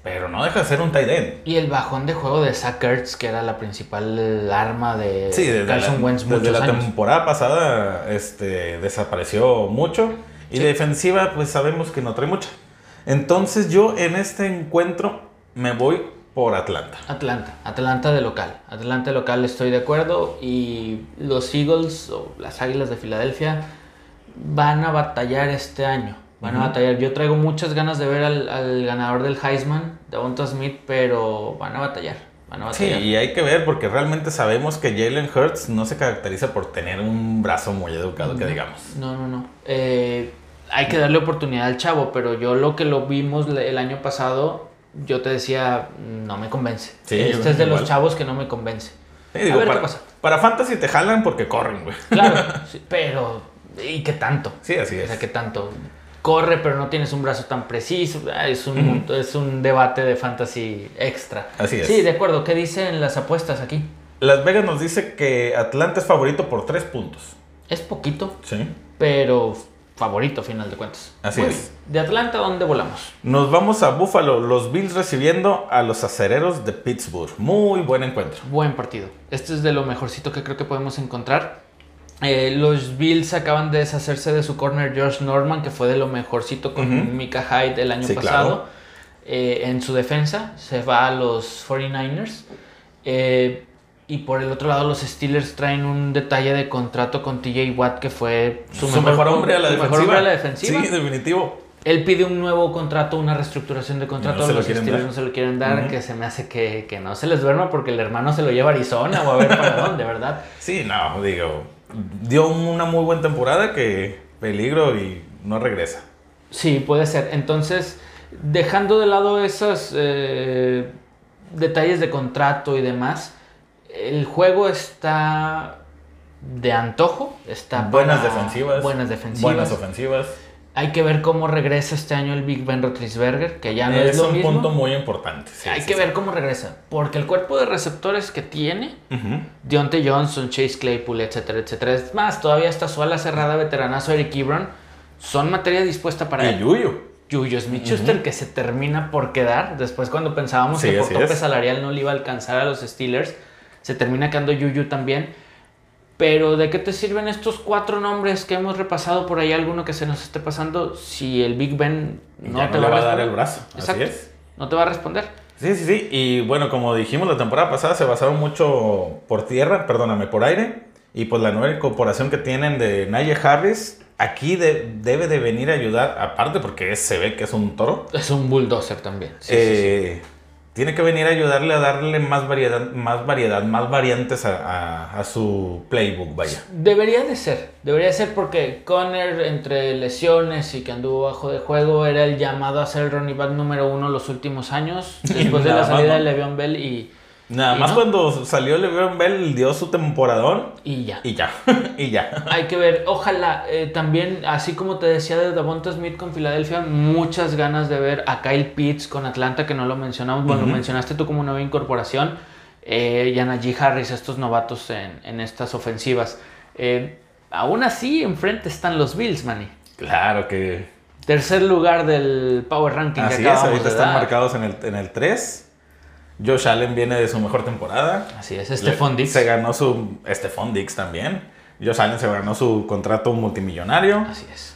pero no deja de ser un tight end. Y el bajón de juego de Zach Ertz, que era la principal arma de Sí, desde la, Carson Wentz desde muchos la años. temporada pasada este, desapareció mucho. Y Sí. de defensiva, pues sabemos que no trae mucha. Entonces yo en este encuentro me voy por Atlanta. Atlanta, Atlanta de local. Atlanta de local estoy de acuerdo. Y los Eagles o las Águilas de Filadelfia van a batallar este año. Van a batallar. Yo traigo muchas ganas de ver al, al ganador del Heisman, Davonta Smith, pero van a batallar. Van a Sí, y hay que ver porque realmente sabemos que Jalen Hurts no se caracteriza por tener un brazo muy educado, que digamos. No, no, no. Eh, hay que darle oportunidad al chavo, pero yo lo que lo vimos el año pasado, yo te decía, no me convence. Sí, este es de igual. los chavos que no me convence. Sí, digo, a ver para, qué pasa. para Fantasy te jalan porque corren, güey. Claro, [LAUGHS] sí, pero ¿y qué tanto? Sí, así O es. sea, ¿qué tanto? Corre, pero no tienes un brazo tan preciso. Ah, Es un, es un debate de fantasy extra. Así es. Sí, de acuerdo. ¿Qué dicen las apuestas aquí? Las Vegas nos dice que Atlanta es favorito por tres puntos. Es poquito, Sí. pero favorito final de cuentas. Así Muy es. bien. ¿De Atlanta dónde volamos? Nos vamos a Buffalo, los Bills recibiendo a los acereros de Pittsburgh. Muy buen encuentro. Buen partido. Este es de lo mejorcito que creo que podemos encontrar. Eh, los Bills acaban de deshacerse de su corner George Norman, que fue de lo mejorcito con Ujú. Mika Hyde el año Sí, pasado. claro. Eh, en su defensa se va a los 49ers. Eh, y por el otro lado, los Steelers traen un detalle de contrato con TJ Watt, que fue Su, mejor, hombre a la su defensiva. mejor hombre a la defensiva. Sí, definitivo. Él pide un nuevo contrato, una reestructuración de contrato. no se los Steelers dar. no se lo quieren dar, que se me hace que, que no se les duerma porque el hermano se lo lleva a Arizona o a ver para [LAUGHS] dónde, ¿verdad? Sí, no, digo, dio una muy buena temporada que peligro y no regresa. Sí, puede ser. Entonces, dejando de lado esos eh, detalles de contrato y demás, el juego está de antojo, está Buenas defensivas. buenas defensivas. Buenas ofensivas. Hay que ver cómo regresa este año el Big Ben Roethlisberger, que ya no es, es lo un mismo. punto muy importante. sí, Hay sí, que sí. ver cómo regresa, porque el cuerpo de receptores que tiene, Ujú. Deontay Johnson, Chase Claypool, etcétera, etcétera, es más, todavía está su ala cerrada, veteranazo Eric Ebron, son materia dispuesta para Y él. Yuyu. Juju Smith-Schuster que se termina por quedar. Después cuando pensábamos que por tope es. salarial no le iba a alcanzar a los Steelers, se termina quedando Juju también. Pero ¿de qué te sirven estos cuatro nombres que hemos repasado por ahí? Alguno que se nos esté pasando si el Big Ben no Ya te no le va a dar el brazo. Exacto. Así es. No te va a responder. Sí, sí, sí. Y bueno, como dijimos la temporada pasada, se basaron mucho por tierra, perdóname, por aire. Y pues la nueva incorporación que tienen de Najee Harris, aquí de- debe de venir a ayudar, aparte porque es- se ve que es un toro. Es un bulldozer también. Sí, sí, sí. Tiene que venir a ayudarle a darle más variedad, más variedad, más variantes a, a- a su playbook, vaya. Debería de ser, debería de ser porque Conner entre lesiones y que anduvo bajo de juego era el llamado a ser el running back número uno los últimos años, [LAUGHS] después de la salida de. Le'Veon Bell y, Nada ¿Y más no? cuando salió LeBron Bell dio su temporadón y ya. y ya, [LAUGHS] y ya. Hay que ver, ojalá eh, también, así como te decía de Davonta Smith con Filadelfia, muchas ganas de ver a Kyle Pitts con Atlanta, que no lo mencionamos, bueno, lo mencionaste tú como nueva incorporación, eh, y a Najee Harris, estos novatos en, en estas ofensivas. Eh, aún así, enfrente están los Bills, Manny. Claro que Tercer lugar del Power Ranking Así que es, ahorita de están dar. marcados en el, en el 3. Josh Allen viene de su mejor temporada. Así es, Stephon Diggs. Se ganó su. Stephon Dix también. Josh Allen se ganó su contrato multimillonario. Así es.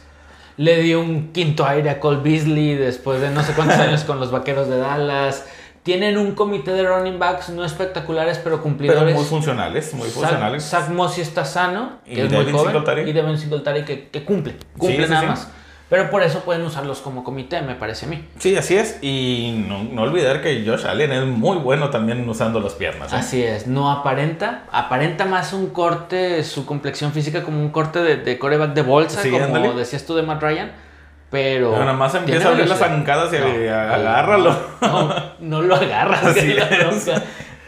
Le dio un quinto aire a Cole Beasley después de no sé cuántos [LAUGHS] años con los vaqueros de Dallas. Tienen un comité de running backs no espectaculares, pero Pero cumplidores. muy funcionales, muy Zach- funcionales. Zach Mossy está sano, que Y es muy Devin joven. Singletary. Y Devin Singletary que, que cumple. Cumple sí, nada sí. más. Pero por eso pueden usarlos como comité, me parece a mí. Sí, así es. Y no, no olvidar que Josh Allen es muy bueno también usando las piernas. ¿eh? Así es, no aparenta, aparenta más un corte, su complexión física como un corte de, de coreback de bolsa, Sí, como ándale. decías tú de Matt Ryan, pero... Pero nada más empieza a abrir las zancadas y No, agárralo. No, no lo agarras. [LAUGHS] Así [LAUGHS] es. bronca.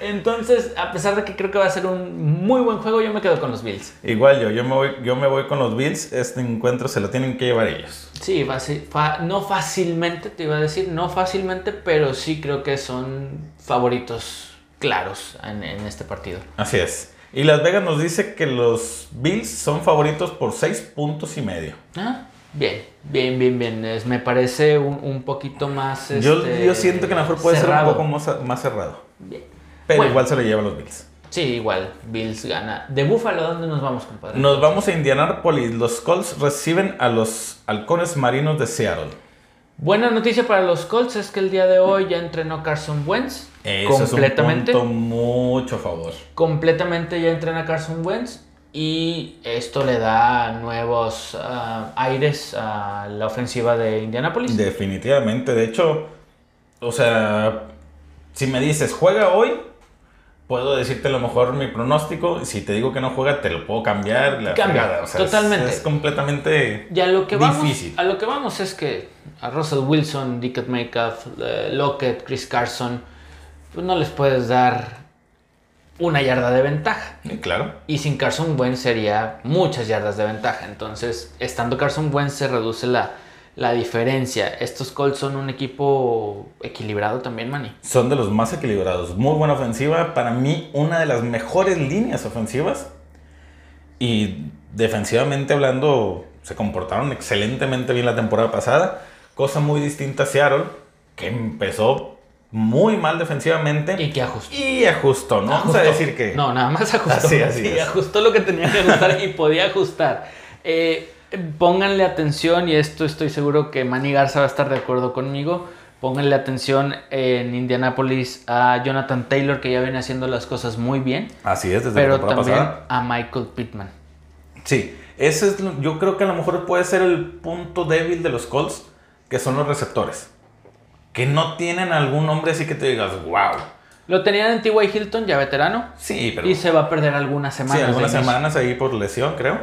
Entonces, a pesar de que creo que va a ser un muy buen juego, yo me quedo con los Bills. Igual yo, yo me, voy, yo me voy con los Bills. Este encuentro se lo tienen que llevar ellos. Sí, fa- no fácilmente, te iba a decir, no fácilmente, pero sí creo que son favoritos claros en, en este partido. Así es. Y Las Vegas nos dice que los Bills son favoritos por 6 puntos y medio. Ah, Bien, bien, bien, bien. Es- me parece un, un poquito más. Yo, este, yo siento que a lo mejor puede cerrado. ser un poco más, más cerrado. Bien. Pero Bueno. igual se lo llevan los Bills. Sí, igual. Bills gana. ¿De Búfalo dónde nos vamos, compadre? Nos vamos a Indianapolis. Los Colts reciben a los halcones marinos de Seattle. Buena noticia para los Colts es que el día de hoy ya entrenó Carson Wentz. Eso completamente. es un punto mucho a favor. Completamente ya entrena Carson Wentz. Y esto le da nuevos ah, aires a la ofensiva de Indianapolis. Definitivamente. De hecho, o sea, si me dices juega hoy, puedo decirte a lo mejor mi pronóstico. Si te digo que no juega, te lo puedo cambiar. La Cambia. O sea, es- totalmente. Es, completamente Y a lo que vamos, difícil. a lo que vamos es que a Russell Wilson, Dickett Metcalf, eh, Lockett, Chris Carson, pues no les puedes dar una yarda de ventaja. Sí, claro. Y sin Carson Wentz sería muchas yardas de ventaja. Entonces, estando Carson Wentz se reduce la, la diferencia. Estos Colts son un equipo equilibrado también, Manny. Son de los más equilibrados. Muy buena ofensiva. Para mí, una de las mejores líneas ofensivas. Y defensivamente hablando, se comportaron excelentemente bien la temporada pasada. Cosa muy distinta a Seattle, que empezó muy mal defensivamente. Y que ajustó. Y ajustó, no vamos a Ajustó. decir que. No, nada más ajustó. Así, así [LAUGHS] Sí, ajustó lo que tenía que ajustar y podía ajustar. Eh, pónganle atención, y esto estoy seguro que Manny Garza va a estar de acuerdo conmigo. Pónganle atención en Indianapolis a Jonathan Taylor, que ya viene haciendo las cosas muy bien. Así es, desde Pero la también pasada. a Michael Pittman. Sí, ese es, yo creo que a lo mejor puede ser el punto débil de los Colts, que son los receptores. Que no tienen algún hombre así que te digas, wow. Lo tenían en T.Y. Hilton, ya veterano, Sí, pero. y se va a perder algunas Sí, semanas. de algunas semanas ahí por lesión, creo.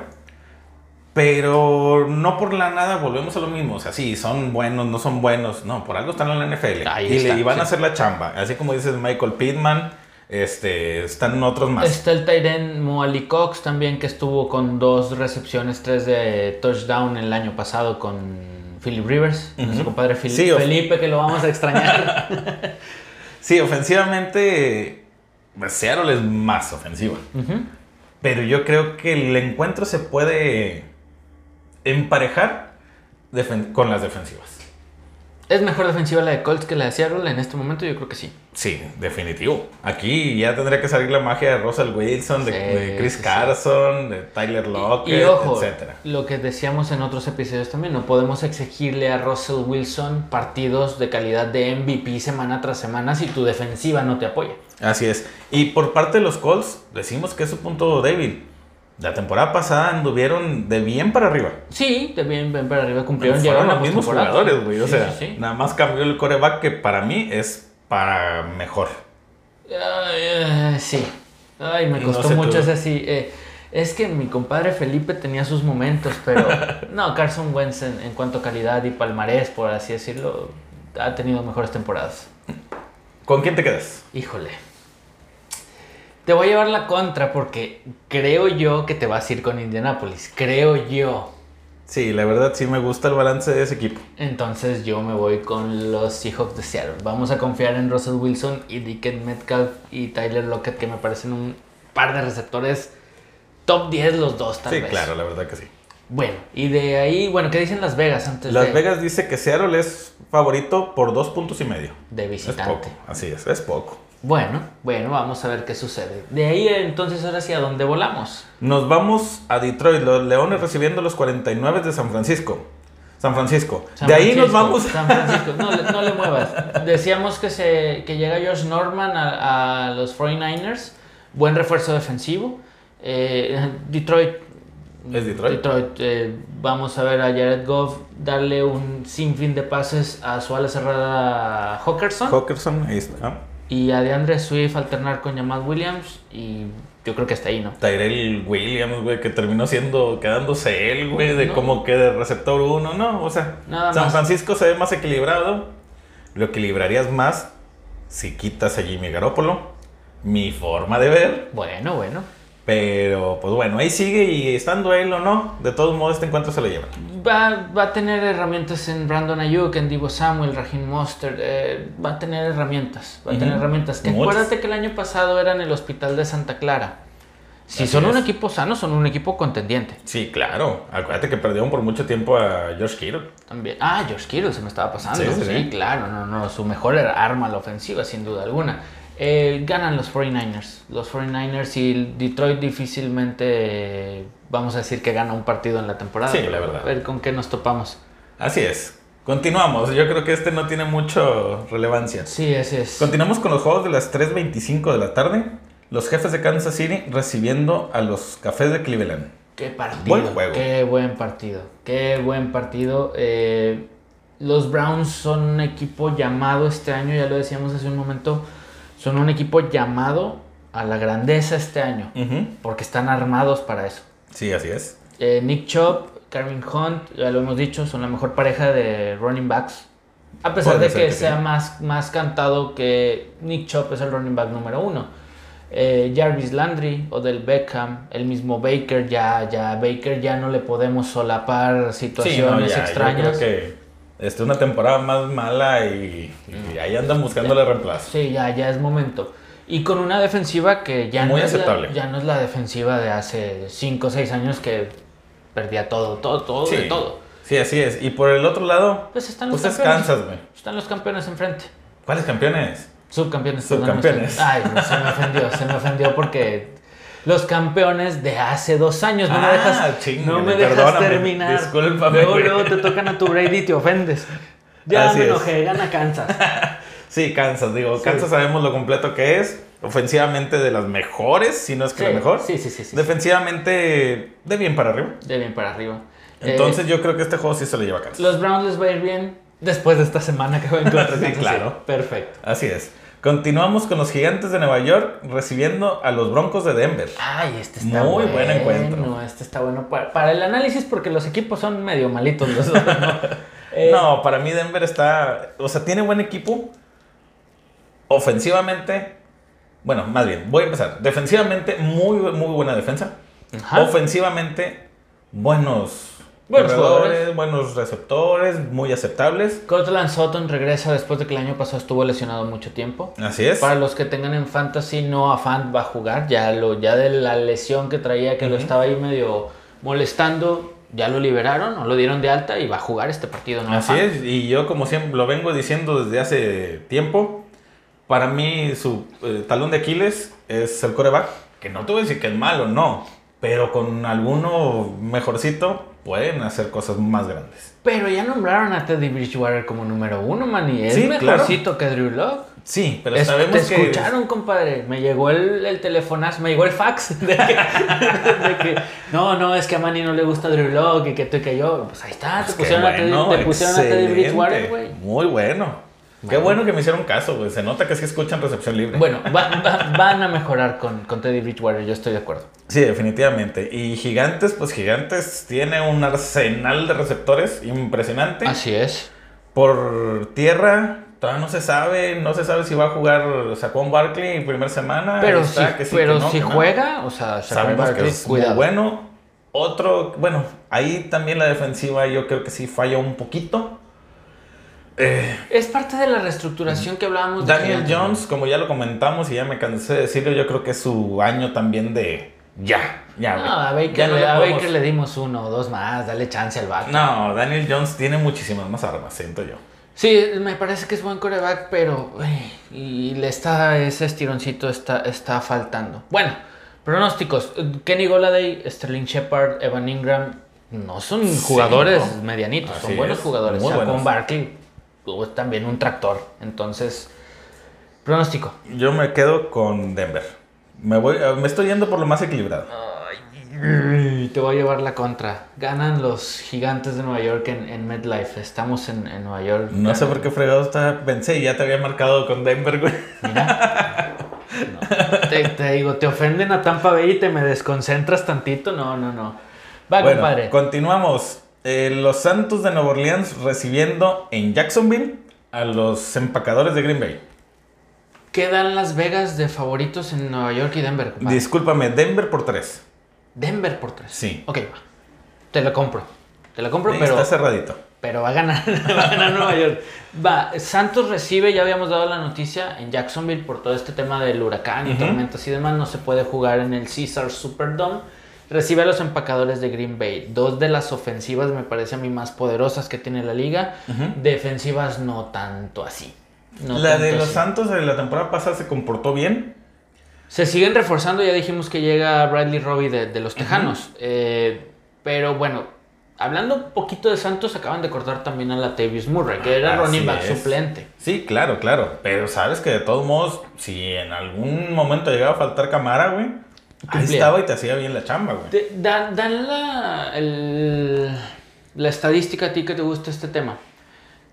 Pero no por la nada volvemos a lo mismo. O sea, sí, son buenos, no son buenos. No, por algo están en la NFL. Ahí y, le- está, y van a hacer la chamba. Así como dices Michael Pittman, este, están otros más. Está el Tyren Moali Cox también, que estuvo con dos recepciones, tres de touchdown el año pasado con Philip Rivers, nuestro Ujú. compadre Fili- Sí, o- Felipe, que lo vamos a extrañar. [LAUGHS] Sí, ofensivamente, pues, Seattle es más ofensiva. Pero yo creo que el encuentro se puede emparejar con las defensivas. ¿Es mejor defensiva la de Colts que la de Seattle en este momento? Yo creo que sí. Sí, definitivo. Aquí ya tendría que salir la magia de Russell Wilson, de, Sí, de Chris sí. Carson, de Tyler Lockett, y ojo, etcétera. lo que decíamos en otros episodios también, no podemos exigirle a Russell Wilson partidos de calidad de MVP semana tras semana si tu defensiva no te apoya. Así es. Y por parte de los Colts, decimos que es su punto débil. La temporada pasada anduvieron de bien para arriba. Sí, de bien, bien para arriba cumplieron. Fueron llegaron a los mismos jugadores, güey. O Sí, sea, sí, sí. nada más cambió el coreback que para mí es para mejor. Eh, sí. Ay, me No costó sé mucho ese sí. eh, es que mi compadre Felipe tenía sus momentos, pero [LAUGHS] no, Carson Wentz en, en cuanto a calidad y palmarés, por así decirlo, ha tenido mejores temporadas. ¿Con quién te quedas? Híjole. Te voy a llevar la contra porque creo yo que te vas a ir con Indianapolis. Creo yo. Sí, la verdad sí me gusta el balance de ese equipo. Entonces yo me voy con los Seahawks de Seattle. Vamos a confiar en Russell Wilson y Dickens Metcalf y Tyler Lockett, que me parecen un par de receptores top 10 los dos, tal sí, vez. claro, la verdad que sí. Bueno, y de ahí, bueno, ¿qué dicen Las Vegas antes Las de, Vegas dice que Seattle es favorito por dos puntos y medio. de Es visitante? poco, así es, es poco. Bueno, bueno, vamos a ver qué sucede. De ahí entonces ahora sí, ¿a dónde volamos? Nos vamos a Detroit, los Leones recibiendo los 49 de San Francisco. San Francisco. San de ahí nos vamos. San Francisco, no, le- no le muevas. Decíamos que, se, que llega Josh Norman a, a los 49ers. Buen refuerzo defensivo. Eh, Detroit. ¿Es Detroit? eh, vamos a ver a Jared Goff darle un sinfín de pases a su ala cerrada Hawkerson. Hawkerson, ahí está. Y a DeAndre Swift alternar con Jamal Williams. Y yo creo que hasta ahí, ¿no? Tyrell Williams, güey, que terminó siendo, quedándose él, güey, de No. como que de receptor uno, ¿no? O sea, Nada San más. Francisco se ve más equilibrado. Lo equilibrarías más si quitas a Jimmy Garoppolo. Mi forma de ver. Bueno, bueno. Pero, pues bueno, ahí sigue y estando él o no, de todos modos este encuentro se lo llevan. Va, va a tener herramientas en Brandon Ayuk, en Divo Samuel, Raheem Mostert. eh, va a tener herramientas. Va a tener herramientas. Que Muchas. acuérdate que el año pasado era en el hospital de Santa Clara. Si Así son un equipo sano, son un equipo contendiente. Sí, claro. Acuérdate que perdieron por mucho tiempo a George Kittle. También. Ah, George Kittle se me estaba pasando. Sí, Sí, sí, sí. claro. No, no, su mejor arma a la ofensiva, sin duda alguna. Eh, ganan los 49ers. Los 49ers y Detroit difícilmente, vamos a decir que gana un partido en la temporada. Sí, la verdad. A ver con qué nos topamos. Así es. Continuamos. Yo creo que este no tiene mucho relevancia. Sí, ese es. Continuamos con los juegos de las 3.25 de la tarde. Los jefes de Kansas City recibiendo a los cafés de Cleveland. Qué partido. Buen juego. Qué buen partido. Qué buen partido. Eh, los Browns son un equipo llamado este año, ya lo decíamos hace un momento, son un equipo llamado a la grandeza este año, porque están armados para eso. Sí, así es. Eh, Nick Chubb, Carvin Hunt, ya lo hemos dicho, son la mejor pareja de running backs. A pesar Puede de que, sí. sea más, más cantado que Nick Chubb es el running back número uno. Eh, Jarvis Landry, Odell Beckham, el mismo Baker, ya, ya Baker ya no le podemos solapar Sí, situaciones no, ya, yo extrañas. creo que este, una temporada más mala y, y ahí andan buscándole reemplazo. Sí, ya, ya es momento. Y con una defensiva que ya, Muy no, es la, aceptable. ya no es la defensiva de hace 5 o 6 años que perdía todo, todo, todo, de todo. Sí, así es. Y por el otro lado, Pues están los pues es campeones. Kansas, güey. Están los campeones enfrente. ¿Cuáles campeones? Subcampeones. Subcampeones. Ay, se me ofendió, se me ofendió porque los campeones de hace dos años. No me Ah, dejas, chingale, no me dejas terminar. discúlpame, Luego, luego te tocan a tu Brady y te ofendes. Ya Así me es. enojé, gana Kansas. [LAUGHS] Sí, Kansas, digo, Sí. Kansas sabemos lo completo que es. Ofensivamente de las mejores, si no es que Sí, la mejor. sí, sí, sí, sí. Defensivamente de bien para arriba. De bien para arriba. Entonces Eh, yo creo que este juego sí se lo lleva a Kansas. los Browns les va a ir bien después de esta semana que va en [LAUGHS] contra de Sí, Kansas claro. Perfecto. Así es. Continuamos con los gigantes de Nueva York recibiendo a los Broncos de Denver. Ay, este está Muy bueno. buen encuentro. Este está bueno para, para el análisis porque los equipos son medio malitos los dos. ¿no? [LAUGHS] Eh, No, para mí Denver está. O sea, tiene buen equipo. Ofensivamente. Bueno, más bien, voy a empezar. Defensivamente, muy, muy buena defensa. Ajá. Ofensivamente, buenos, Buenos jugadores. buenos receptores, muy aceptables. Cortland Sutton regresa después de que el año pasado estuvo lesionado mucho tiempo. Así es. Para los que tengan en fantasy, no Fant va a jugar. Ya, lo, ya de la lesión que traía, que lo Ujú. estaba ahí medio molestando, ya lo liberaron o lo dieron de alta y va a jugar este partido. No Así es, y yo como siempre lo vengo diciendo desde hace tiempo, para mí su eh, talón de Aquiles es el coreback, que no te voy a decir que es malo, no, pero con alguno mejorcito pueden hacer cosas más grandes. Pero ya nombraron a Teddy Bridgewater como número uno, man, y es Sí, claro. mejorcito que Drew Locke. Sí, pero Es- sabemos te que... escucharon, compadre. Me llegó el, el telefonazo, me llegó el fax [LAUGHS] de que, de que, no, no, es que a Manny no le gusta Drew Locke y que tú y que yo. Pues ahí está, te pusieron, a, Teddy, te pusieron a Teddy. Bridgewater, güey. Muy bueno. Qué Bueno. que me hicieron caso, güey. Se nota que sí escuchan recepción libre. Bueno, va- va- van a mejorar con, con Teddy Bridgewater, yo estoy de acuerdo. Sí, definitivamente. Y Gigantes, pues Gigantes tiene un arsenal de receptores impresionante. Así es. Por tierra, todavía no se sabe, no se sabe si va a jugar Saquon Barkley en primera semana. Pero Ahí si, está, que sí, pero que no, si que no. juega, o sea, Saquon sabemos que Barkley, es cuidado. muy bueno. Otro, bueno, ahí también la defensiva yo creo que sí falla un poquito. Eh, Es parte de la reestructuración que hablábamos de Daniel Jones, como ya lo comentamos y ya me cansé de decirlo, yo creo que es su año también de ya, ya. No, a Baker, Ya no le, a podemos- Baker le dimos uno o dos más, dale chance al vato. No, Daniel Jones tiene muchísimas más armas, siento yo. Sí, me parece que es buen coreback, pero uy, y le está ese estironcito está, está faltando. Bueno, pronósticos. Kenny Goladay, Sterling Shepard, Evan Ingram no son Sí, jugadores no. medianitos, Así son buenos es, jugadores. muy buenos. Barkley también un tractor. Entonces, pronóstico. Yo me quedo con Denver. Me voy, eh, me estoy yendo por lo más equilibrado. Ay, te voy a llevar la contra. Ganan los gigantes de Nueva York en, en MetLife. Estamos en, en Nueva York. No sé por qué fregado está. Pensé y ya te había marcado con Denver, güey. Mira. [LAUGHS] No, te, te digo, te ofenden a Tampa Bay y te me desconcentras tantito. No, no, no. Va, Bueno, compadre. continuamos. Eh, los Santos de Nueva Orleans recibiendo en Jacksonville a los empacadores de Green Bay. Quedan Las Vegas de favoritos en Nueva York y Denver. compadre. Discúlpame, Denver por tres. Denver por tres. Sí. Ok, va. Te la compro. Te la compro, pero, Está cerradito. pero va a ganar. [LAUGHS] va a ganar Nueva York. Va, Santos recibe, ya habíamos dado la noticia, en Jacksonville por todo este tema del huracán y Ujú. tormentas y demás. No se puede jugar en el Caesar Superdome. Recibe a los empacadores de Green Bay. Dos de las ofensivas me parece a mí más poderosas que tiene la liga. Defensivas no tanto así. No la de los así. Santos de la temporada pasada se comportó bien. Se siguen reforzando, ya dijimos que llega Bradley Robbie de, de los Tejanos. Eh, pero bueno, hablando un poquito de Santos, acaban de cortar también a Latavius Murray, que era Así running back es. suplente. Sí, claro, claro. Pero sabes que de todos modos, si en algún momento llegaba a faltar cámara, güey, ahí estaba y te hacía bien la chamba, güey. Te- Dan, dan la, el- la estadística a ti que te gusta este tema.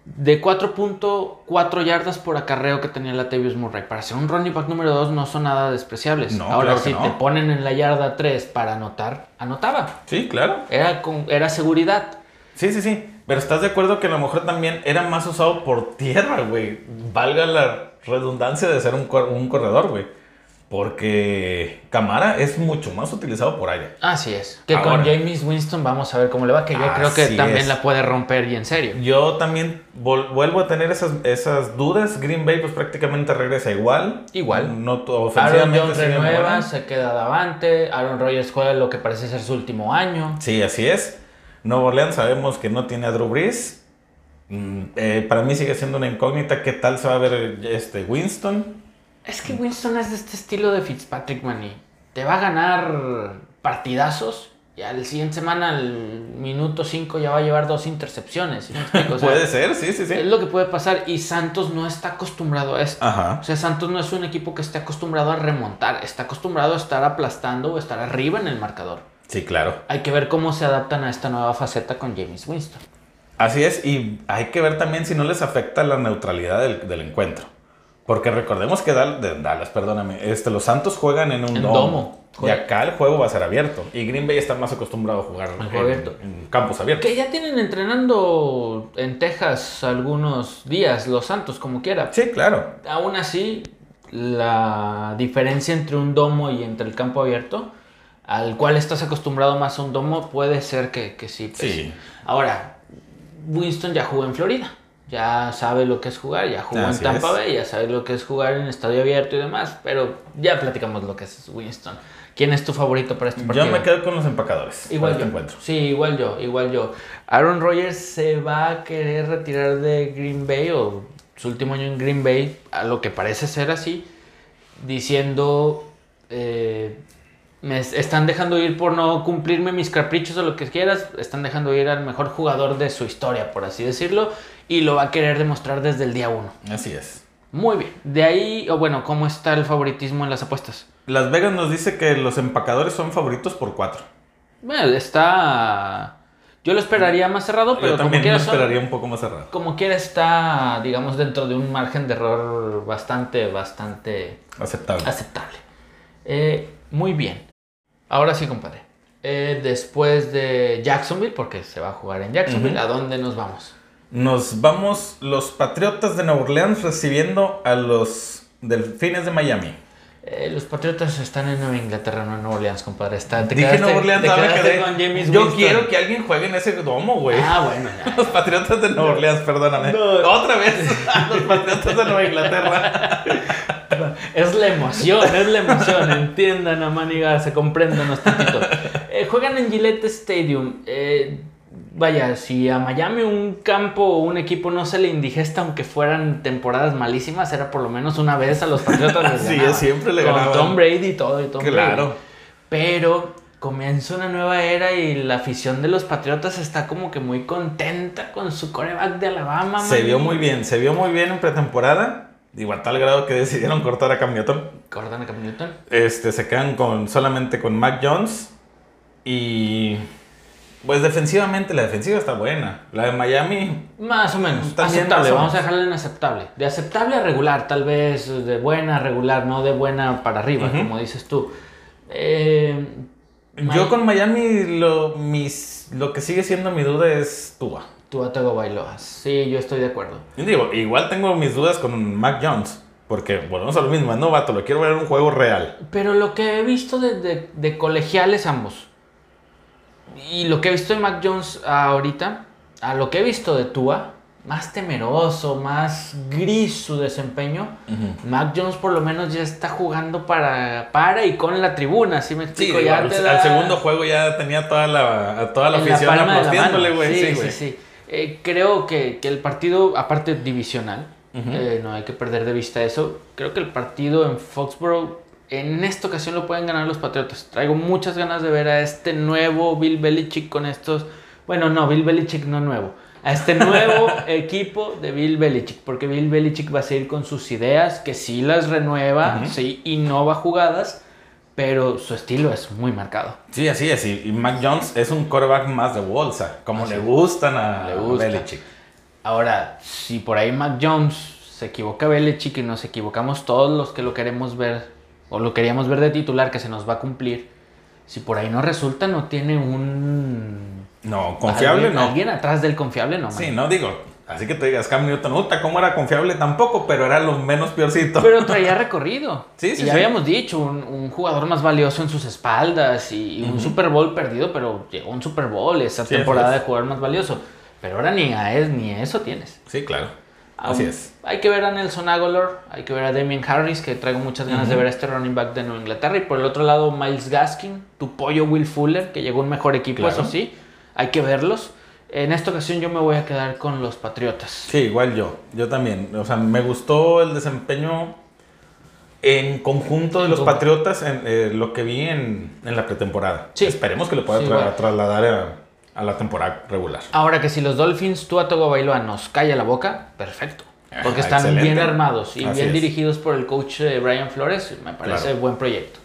De 4.4 yardas por acarreo que tenía Latavius Murray. Para ser un running back número 2 no son nada despreciables. No, Ahora, claro si no. te ponen en la yarda 3 para anotar, anotaba. Sí, claro. Era, con, era seguridad. Sí, sí, sí. Pero estás de acuerdo que a lo mejor también era más usado por tierra, güey. Valga la redundancia de ser un, cor- un corredor, güey. Porque Camara es mucho más utilizado por aire. Así es. Que Ahora. con James Winston vamos a ver cómo le va, que yo creo que también es. la puede romper y en serio. Yo también vuelvo a tener esas, esas dudas. Green Bay pues prácticamente regresa igual. Igual. No, tu- Aaron ofensivamente Jones renueva, se queda davante. Aaron Rodgers juega lo que parece ser su último año. Sí, así es. Nuevo Orleans sabemos que no tiene a Drew Brees. Mm, eh, para mí sigue siendo una incógnita qué tal se va a ver este Winston. Es que Winston es de este estilo de Fitzpatrick, Manny. Te va a ganar partidazos y al siguiente semana, al minuto 5, ya va a llevar dos intercepciones. ¿sí me explico? O sea, puede ser, sí, sí, Es sí. lo que puede pasar y Santos no está acostumbrado a esto. Ajá. O sea, Santos no es un equipo que esté acostumbrado a remontar, está acostumbrado a estar aplastando o estar arriba en el marcador. Sí, claro. Hay que ver cómo se adaptan a esta nueva faceta con James Winston. Así es, y hay que ver también si no les afecta la neutralidad del, del encuentro. Porque recordemos que Dallas, perdóname, este, los Santos juegan en un En domo. domo. Y acá el juego va a ser abierto. Y Green Bay está más acostumbrado a jugar en, abierto. en campos abiertos. Que ya tienen entrenando en Texas algunos días, los Santos, como quiera. Sí, claro. Aún así, la diferencia entre un domo y entre el campo abierto, al cual estás acostumbrado más a un domo, puede ser que, que sí. pues. Sí. Ahora, Winston ya jugó en Florida. Ya sabe lo que es jugar, ya jugó Así en Tampa es. Bay, ya sabe lo que es jugar en estadio abierto y demás, pero ya platicamos lo que es Winston. ¿Quién es tu favorito para este partido? Yo me quedo con los empacadores. Igual yo. este encuentro. Sí, igual yo, igual yo. Aaron Rodgers se va a querer retirar de Green Bay o su último año en Green Bay, a lo que parece ser así, diciendo, eh, me es- están dejando ir por no cumplirme mis caprichos o lo que quieras, están dejando ir al mejor jugador de su historia, por así decirlo, y lo va a querer demostrar desde el día uno. Así es. Muy bien. De ahí, o bueno, ¿cómo está el favoritismo en las apuestas? Las Vegas nos dice que los empacadores son favoritos por cuatro. Bueno, está... Yo lo esperaría más cerrado, pero Yo como también quiera me son- esperaría un poco más cerrado. como quiera está, digamos, dentro de un margen de error bastante, bastante Aceptable. aceptable. Eh, muy bien. Ahora sí, compadre. Eh, después de Jacksonville, porque se va a jugar en Jacksonville. ¿a dónde nos vamos? Nos vamos los Patriotas de Nueva Orleans recibiendo a los Delfines de Miami. Eh, los Patriotas están en Nueva Inglaterra, no en Nueva Orleans, compadre. Está, te Dije quedaste- Nueva Orleans, te con James Yo Winston. quiero que alguien juegue en ese domo, güey. Ah, bueno, ya. [LAUGHS] Los Patriotas de Nueva Orleans, perdóname. Otra vez. [LAUGHS] los Patriotas de Nueva Inglaterra. [LAUGHS] [LAUGHS] Es la emoción, es la emoción. [LAUGHS] Entiendan, Amaniga, se compréndanos tantito. Eh, juegan en Gillette Stadium. Eh, vaya, si a Miami un campo o un equipo no se le indigesta, aunque fueran temporadas malísimas, era por lo menos una vez a los Patriotas [LAUGHS] Sí, siempre le Con ganaban. Tom Brady y todo. Y Tom Claro. Brady. Pero comienza una nueva era y la afición de los Patriotas está como que muy contenta con su coreback de Alabama. Se man. vio muy bien, se vio muy bien en pretemporada. Digo, a tal grado que decidieron cortar a Cam Newton. Gordon Cam Newton. Este, se quedan con, solamente con Mac Jones. Y pues defensivamente, la defensiva está buena. La de Miami, Más o menos. Aceptable, vamos a dejarla en aceptable. De aceptable a regular, tal vez de buena a regular, no de buena para arriba, como dices tú. Eh, yo con Miami lo, mis, lo que sigue siendo mi duda es Tua. Tua Tagovailoa. Sí, yo estoy de acuerdo. Y Digo, igual tengo mis dudas con Mac Jones. Porque volvemos a lo mismo, es novato, lo quiero ver en un juego real. Pero lo que he visto de, de- de colegiales ambos, y lo que he visto de Mac Jones ahorita, a lo que he visto de Tua, más temeroso, más gris su desempeño, Mac Jones por lo menos ya está jugando para, para y con la tribuna, ¿sí me explico? ya al, te al da- segundo juego ya tenía toda la, a toda la en afición la aplaudiéndole, güey. Sí, Sí, sí, güey. sí. Eh, creo que, que el partido, aparte divisional, eh, no hay que perder de vista eso. Creo que el partido en Foxborough, en esta ocasión lo pueden ganar los Patriotas. Traigo muchas ganas de ver a este nuevo Bill Belichick con estos. Bueno, no, Bill Belichick no nuevo. A este nuevo [LAUGHS] equipo de Bill Belichick, porque Bill Belichick va a seguir con sus ideas, que sí las renueva, Ujú. sí innova jugadas, pero su estilo es muy marcado. Sí, así es. Y, Mac Jones es un quarterback más de bolsa, como Así le gustan a Le gusta. Belichick. Ahora, si por ahí Mac Jones se equivoca Belichick y nos equivocamos todos los que lo queremos ver, o lo queríamos ver de titular que se nos va a cumplir, si por ahí no resulta, no tiene un... No, confiable alguien, no. Alguien atrás del confiable no, man. Sí, no digo. Así que te digas, Cam Newton, puta, ¿cómo era confiable? Tampoco, pero era lo menos peorcito. Pero [LAUGHS] traía recorrido. Sí, sí, y ya sí. habíamos dicho, un, un jugador más valioso en sus espaldas y, y un Super Bowl perdido, pero llegó un Super Bowl esa Sí, temporada de jugador más valioso. Pero ahora ni a, es, ni a eso tienes. Sí, claro. Así es. Hay que ver a Nelson Aguilar, hay que ver a Damien Harris, que traigo muchas ganas de ver a este running back de Nueva Inglaterra. Y por el otro lado, Miles Gaskin, tu pollo Will Fuller, que llegó a un mejor equipo, Claro. eso sí. Hay que verlos. En esta ocasión yo me voy a quedar con los Patriotas. Sí, igual yo. Yo también. O sea, me gustó el desempeño en conjunto de los. Patriotas en eh, lo que vi en, en la pretemporada. Sí. Esperemos que lo pueda Sí, tra- igual. trasladar a, a la temporada regular. Ahora que si los Dolphins, Tua Tagovailoa nos calla la boca, perfecto. Porque Ah, están excelente. bien armados y Así bien es. dirigidos por el coach eh, Brian Flores, me parece Claro. buen proyecto.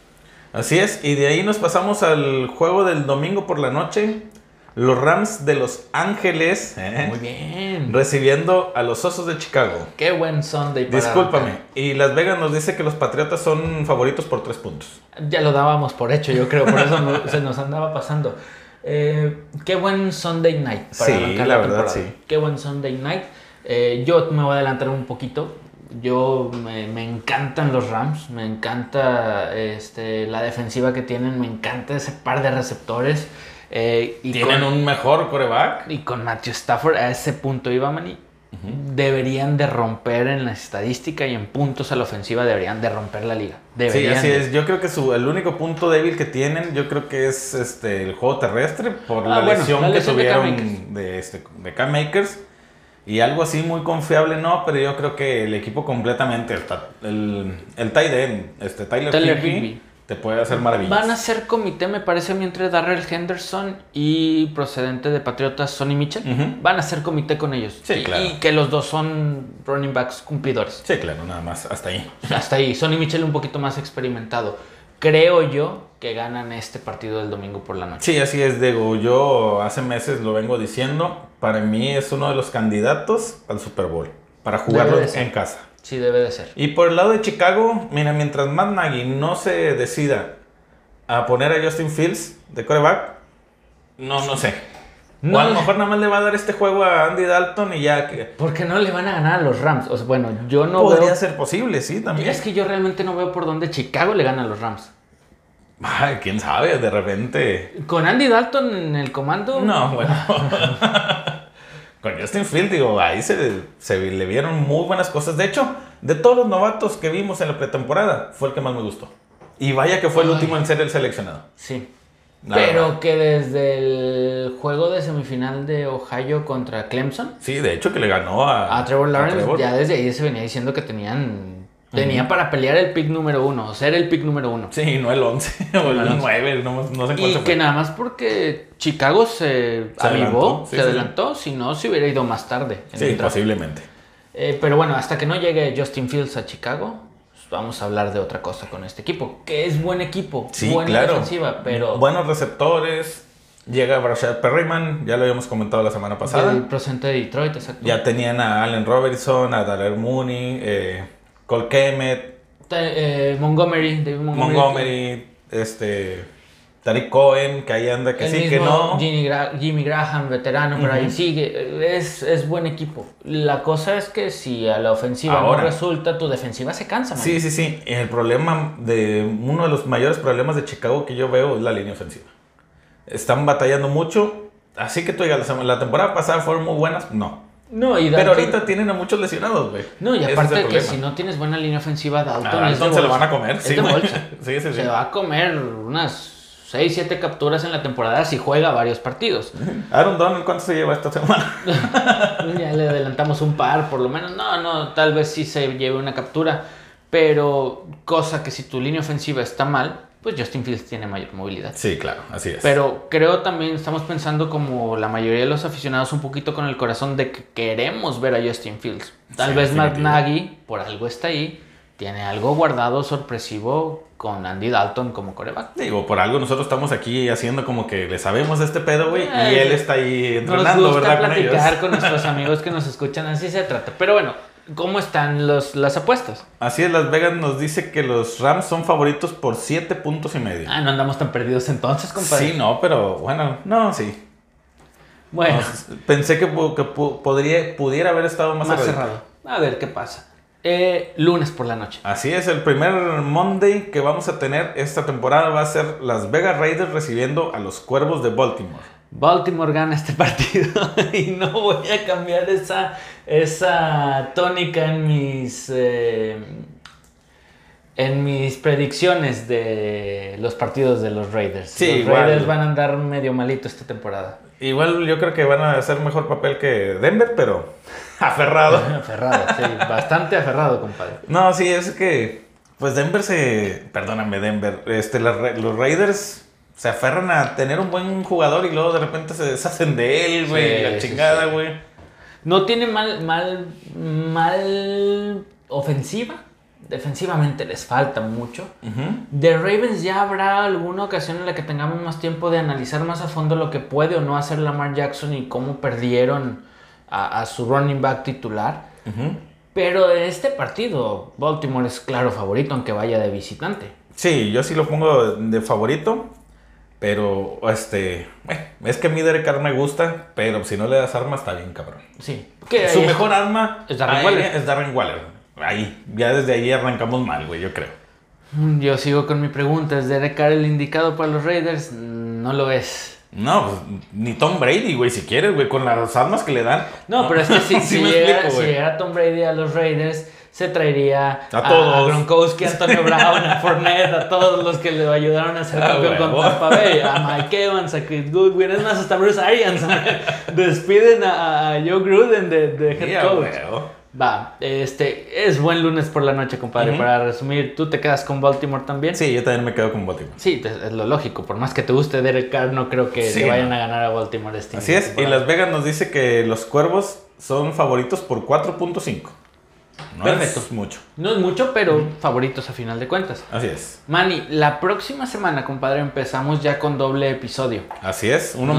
Así es. Y de ahí nos pasamos al juego del domingo por la noche. Los Rams de Los Ángeles ¿eh? Muy bien. recibiendo a los Osos de Chicago. Qué buen Sunday para Discúlpame. Y Las Vegas nos dice que los Patriotas son favoritos por tres puntos. Ya lo dábamos por hecho, yo creo, por eso no- [LAUGHS] se nos andaba pasando. Eh, qué buen Sunday night Sí, arrancar la verdad, temporada. sí. Qué buen Sunday night. Eh, yo me voy a adelantar un poquito. Yo me, me encantan los Rams, me encanta este, la defensiva que tienen, me encanta ese par de receptores. Eh, y Tienen con- un mejor coreback. y con Matthew Stafford a ese punto iba Manny. Deberían de romper en la estadística y en puntos a la ofensiva deberían de romper la liga. Sí, Deberían así de. es. Yo creo que su, el único punto débil que tienen, yo creo que es este el juego terrestre por Ah, la bueno, lesión la que lesión Cam tuvieron de, este, de Cam Akers. Y algo así muy confiable no, pero yo creo que el equipo completamente, el, el, el tight end, este Tyler, Tyler Higbee, Higbee. Te puede hacer maravillas. Van a ser comité, me parece a mí, entre Darrell Henderson y procedente de Patriotas Sonny Mitchell. Van a ser comité con ellos. Sí, y, claro. y que los dos son running backs cumplidores. Sí, claro, nada más, hasta ahí. [LAUGHS] Hasta ahí. Sonny Mitchell un poquito más experimentado. Creo yo que ganan este partido del domingo por la noche. Sí, así es, Diego. Yo hace meses lo vengo diciendo. Para mí es uno de los candidatos al Super Bowl. Para jugarlo en casa. Sí, debe de ser. Y por el lado de Chicago, mira, mientras Matt Nagy no se decida a poner a Justin Fields de coreback, no, no sé. No o a lo mejor nada más le va a dar este juego a Andy Dalton y ya que... Porque no le van a ganar a los Rams. O sea, bueno, yo no Podría veo. ser posible, sí, también. Es que yo realmente no veo por dónde Chicago le gana a los Rams. Ay, quién sabe, de repente... Con Andy Dalton en el comando. No, bueno. [LAUGHS] Con Justin Fields, digo, ahí se, se le vieron muy buenas cosas. De hecho, de todos los novatos que vimos en la pretemporada, fue el que más me gustó. Y vaya que fue el último en ser el seleccionado. Sí. La Pero verdad. que desde el juego de semifinal de Ohio contra Clemson Sí, de hecho que le ganó a, a Trevor Lawrence, Trevor. ya desde ahí se venía diciendo que tenían. Tenía para pelear el pick número uno, ser el pick número uno. Sí, no el 11 [LAUGHS] o el el 11. 9, no, no sé cuál Y se que nada más porque Chicago se, Se avivó, adelantó, sí, se sí. adelantó, si no se hubiera ido más tarde. Sí, el posiblemente. Eh, pero bueno, hasta que no llegue Justin Fields a Chicago, pues vamos a hablar de otra cosa con este equipo, que es buen equipo, Sí, buena claro. defensiva, pero Buenos receptores. Llega Brashad Perryman, ya lo habíamos comentado la semana pasada. del procente de Detroit, exacto. Ya tenían a Allen Robertson, a Daryl Mooney, eh, Te- eh, Montgomery, David Montgomery. Montgomery, este, Tariq Cohen, que ahí anda, que el sí, mismo que no. Jimmy, Gra- Jimmy Graham, veterano, pero ahí sigue. Es, es buen equipo. La cosa es que si a la ofensiva Ahora. no resulta, tu defensiva se cansa, man. Sí, sí, sí. El problema de uno de los mayores problemas de Chicago que yo veo es la línea ofensiva. Están batallando mucho. Así que tú digas, la temporada pasada fueron muy buenas, no. No, y Pero Dalton- ahorita tienen a muchos lesionados, güey. No, y es aparte que si no tienes buena línea ofensiva, Dalton, A es de Dalton se lo van a comer, Es sí, de güey. bolsa. [LAUGHS] Sí, sí, sí. Se va a comer unas 6, 7 capturas en la temporada si juega varios partidos. [LAUGHS] Aaron Donald, ¿cuánto se lleva esta semana? [LAUGHS] ya le adelantamos un par, por lo menos. No, no, tal vez sí se lleve una captura. Pero cosa que si tu línea ofensiva está mal, pues Justin Fields tiene mayor movilidad. Sí, claro, así es. Pero creo también estamos pensando como la mayoría de los aficionados un poquito con el corazón de que queremos ver a Justin Fields. Tal Sí, vez Matt. Nagy, por algo está ahí, tiene algo guardado sorpresivo con Andy Dalton como coreback. Digo, por algo nosotros estamos aquí haciendo como que le sabemos este pedo, güey. Y él está ahí Nos entrenando, gusta ¿verdad? Con platicar ellos. con nuestros amigos que nos escuchan, así se trata. Pero bueno, ¿cómo están los, las apuestas? Así es, Las Vegas nos dice que los Rams son favoritos por 7 puntos y medio. Ah, no andamos tan perdidos entonces, compadre. sí, no, pero bueno, no, sí. Bueno, No, pensé que, que podría, pudiera haber estado más, más cerrado. A ver qué pasa. Eh, lunes por la noche. Así es, el primer Monday que vamos a tener esta temporada va a ser Las Vegas Raiders recibiendo a los Cuervos de Baltimore. Baltimore gana este [LAUGHS] partido y no voy a cambiar esa, esa tónica en mis, eh, en mis predicciones de los partidos de los Raiders. Sí, los igual. Raiders van a andar medio malito esta temporada. Igual yo creo que van a hacer mejor papel que Denver, pero [LAUGHS] aferrado. [LAUGHS] aferrado, sí, bastante aferrado, compadre. No, sí, es que, pues Denver se, perdóname Denver, este, los Raiders se aferran a tener un buen jugador y luego de repente se deshacen de él, güey, la chingada, güey. No tiene mal, mal, mal ofensiva. Defensivamente les falta mucho. De Ravens ya habrá alguna ocasión en la que tengamos más tiempo de analizar más a fondo lo que puede o no hacer Lamar Jackson y cómo perdieron a, su running back titular. Pero en este partido, Baltimore es claro favorito, aunque vaya de visitante. Sí, yo sí lo pongo de favorito. Pero, este, es que a mí Derek Carr me gusta, pero si no le das arma está bien, cabrón. Sí. Su mejor arma es Darren, Waller. es Darren Waller. Ahí, ya desde ahí arrancamos mal, güey, yo creo. Mm, yo sigo con mi pregunta, ¿es Derek Carr el indicado para los Raiders? No lo es. No, pues, ni Tom Brady, güey, si quieres, güey, con las armas que le dan. No, pero es que si, [LAUGHS] si, llega, si llega Tom Brady a los Raiders se traería a, todos. a Gronkowski, a Antonio Brown, a Fournette, a todos los que le ayudaron a ser ah, campeón con Tampa Bay, a Mike Evans, a Chris Goodwin, es más, hasta Bruce Arians. Despiden a, Joe Gruden de, de head coach. Va, este, es buen lunes por la noche, compadre. Para resumir, ¿tú te quedas con Baltimore también? Sí, yo también me quedo con Baltimore. Sí, es lo lógico. Por más que te guste Derek Carr, no creo que se vayan a ganar a Baltimore este Así es, y Las Vegas nos dice que los Cuervos son favoritos por 4.5. No es mucho. No es mucho, pero favoritos a final de cuentas. Así es. Manny, la próxima semana, compadre, empezamos ya con doble episodio. Así es. Uno,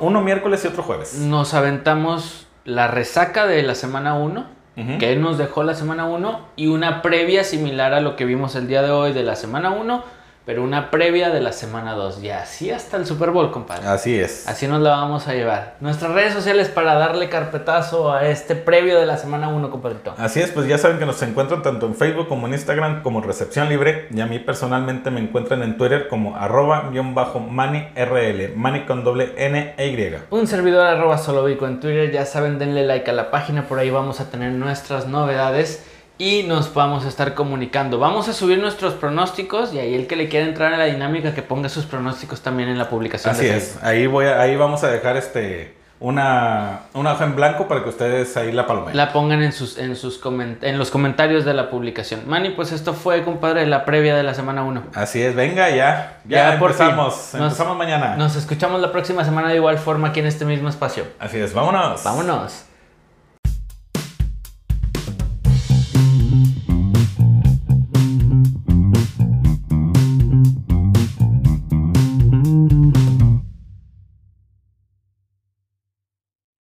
uno, miércoles y otro jueves. Nos aventamos la resaca de la semana 1. Que nos dejó la semana 1 y una previa similar a lo que vimos el día de hoy de la semana 1 pero una previa de la semana 2. Y así hasta el Super Bowl, compadre. Así es. Así nos la vamos a llevar. Nuestras redes sociales para darle carpetazo a este previo de la semana 1, compadre. Así es, pues ya saben que nos encuentran tanto en Facebook como en Instagram como Recepción Libre. Y a mí personalmente me encuentran en Twitter como arroba guion bajo mani rl. Mani con doble N e Y. Un servidor arroba solovico en Twitter. Ya saben, denle like a la página. Por ahí vamos a tener nuestras novedades y nos vamos a estar comunicando. Vamos a subir nuestros pronósticos y ahí el que le quiera entrar a la dinámica que ponga sus pronósticos también en la publicación. Así es, ahí, voy ahí vamos a dejar este una, hoja en blanco para que ustedes ahí la palomen. La pongan en, sus, en, sus en los comentarios de la publicación. Manny, pues esto fue, compadre, la previa de la semana 1. Así es, venga ya. Ya, empezamos. empezamos mañana. Nos escuchamos la próxima semana de igual forma aquí en este mismo espacio. Así es, vámonos. Vámonos.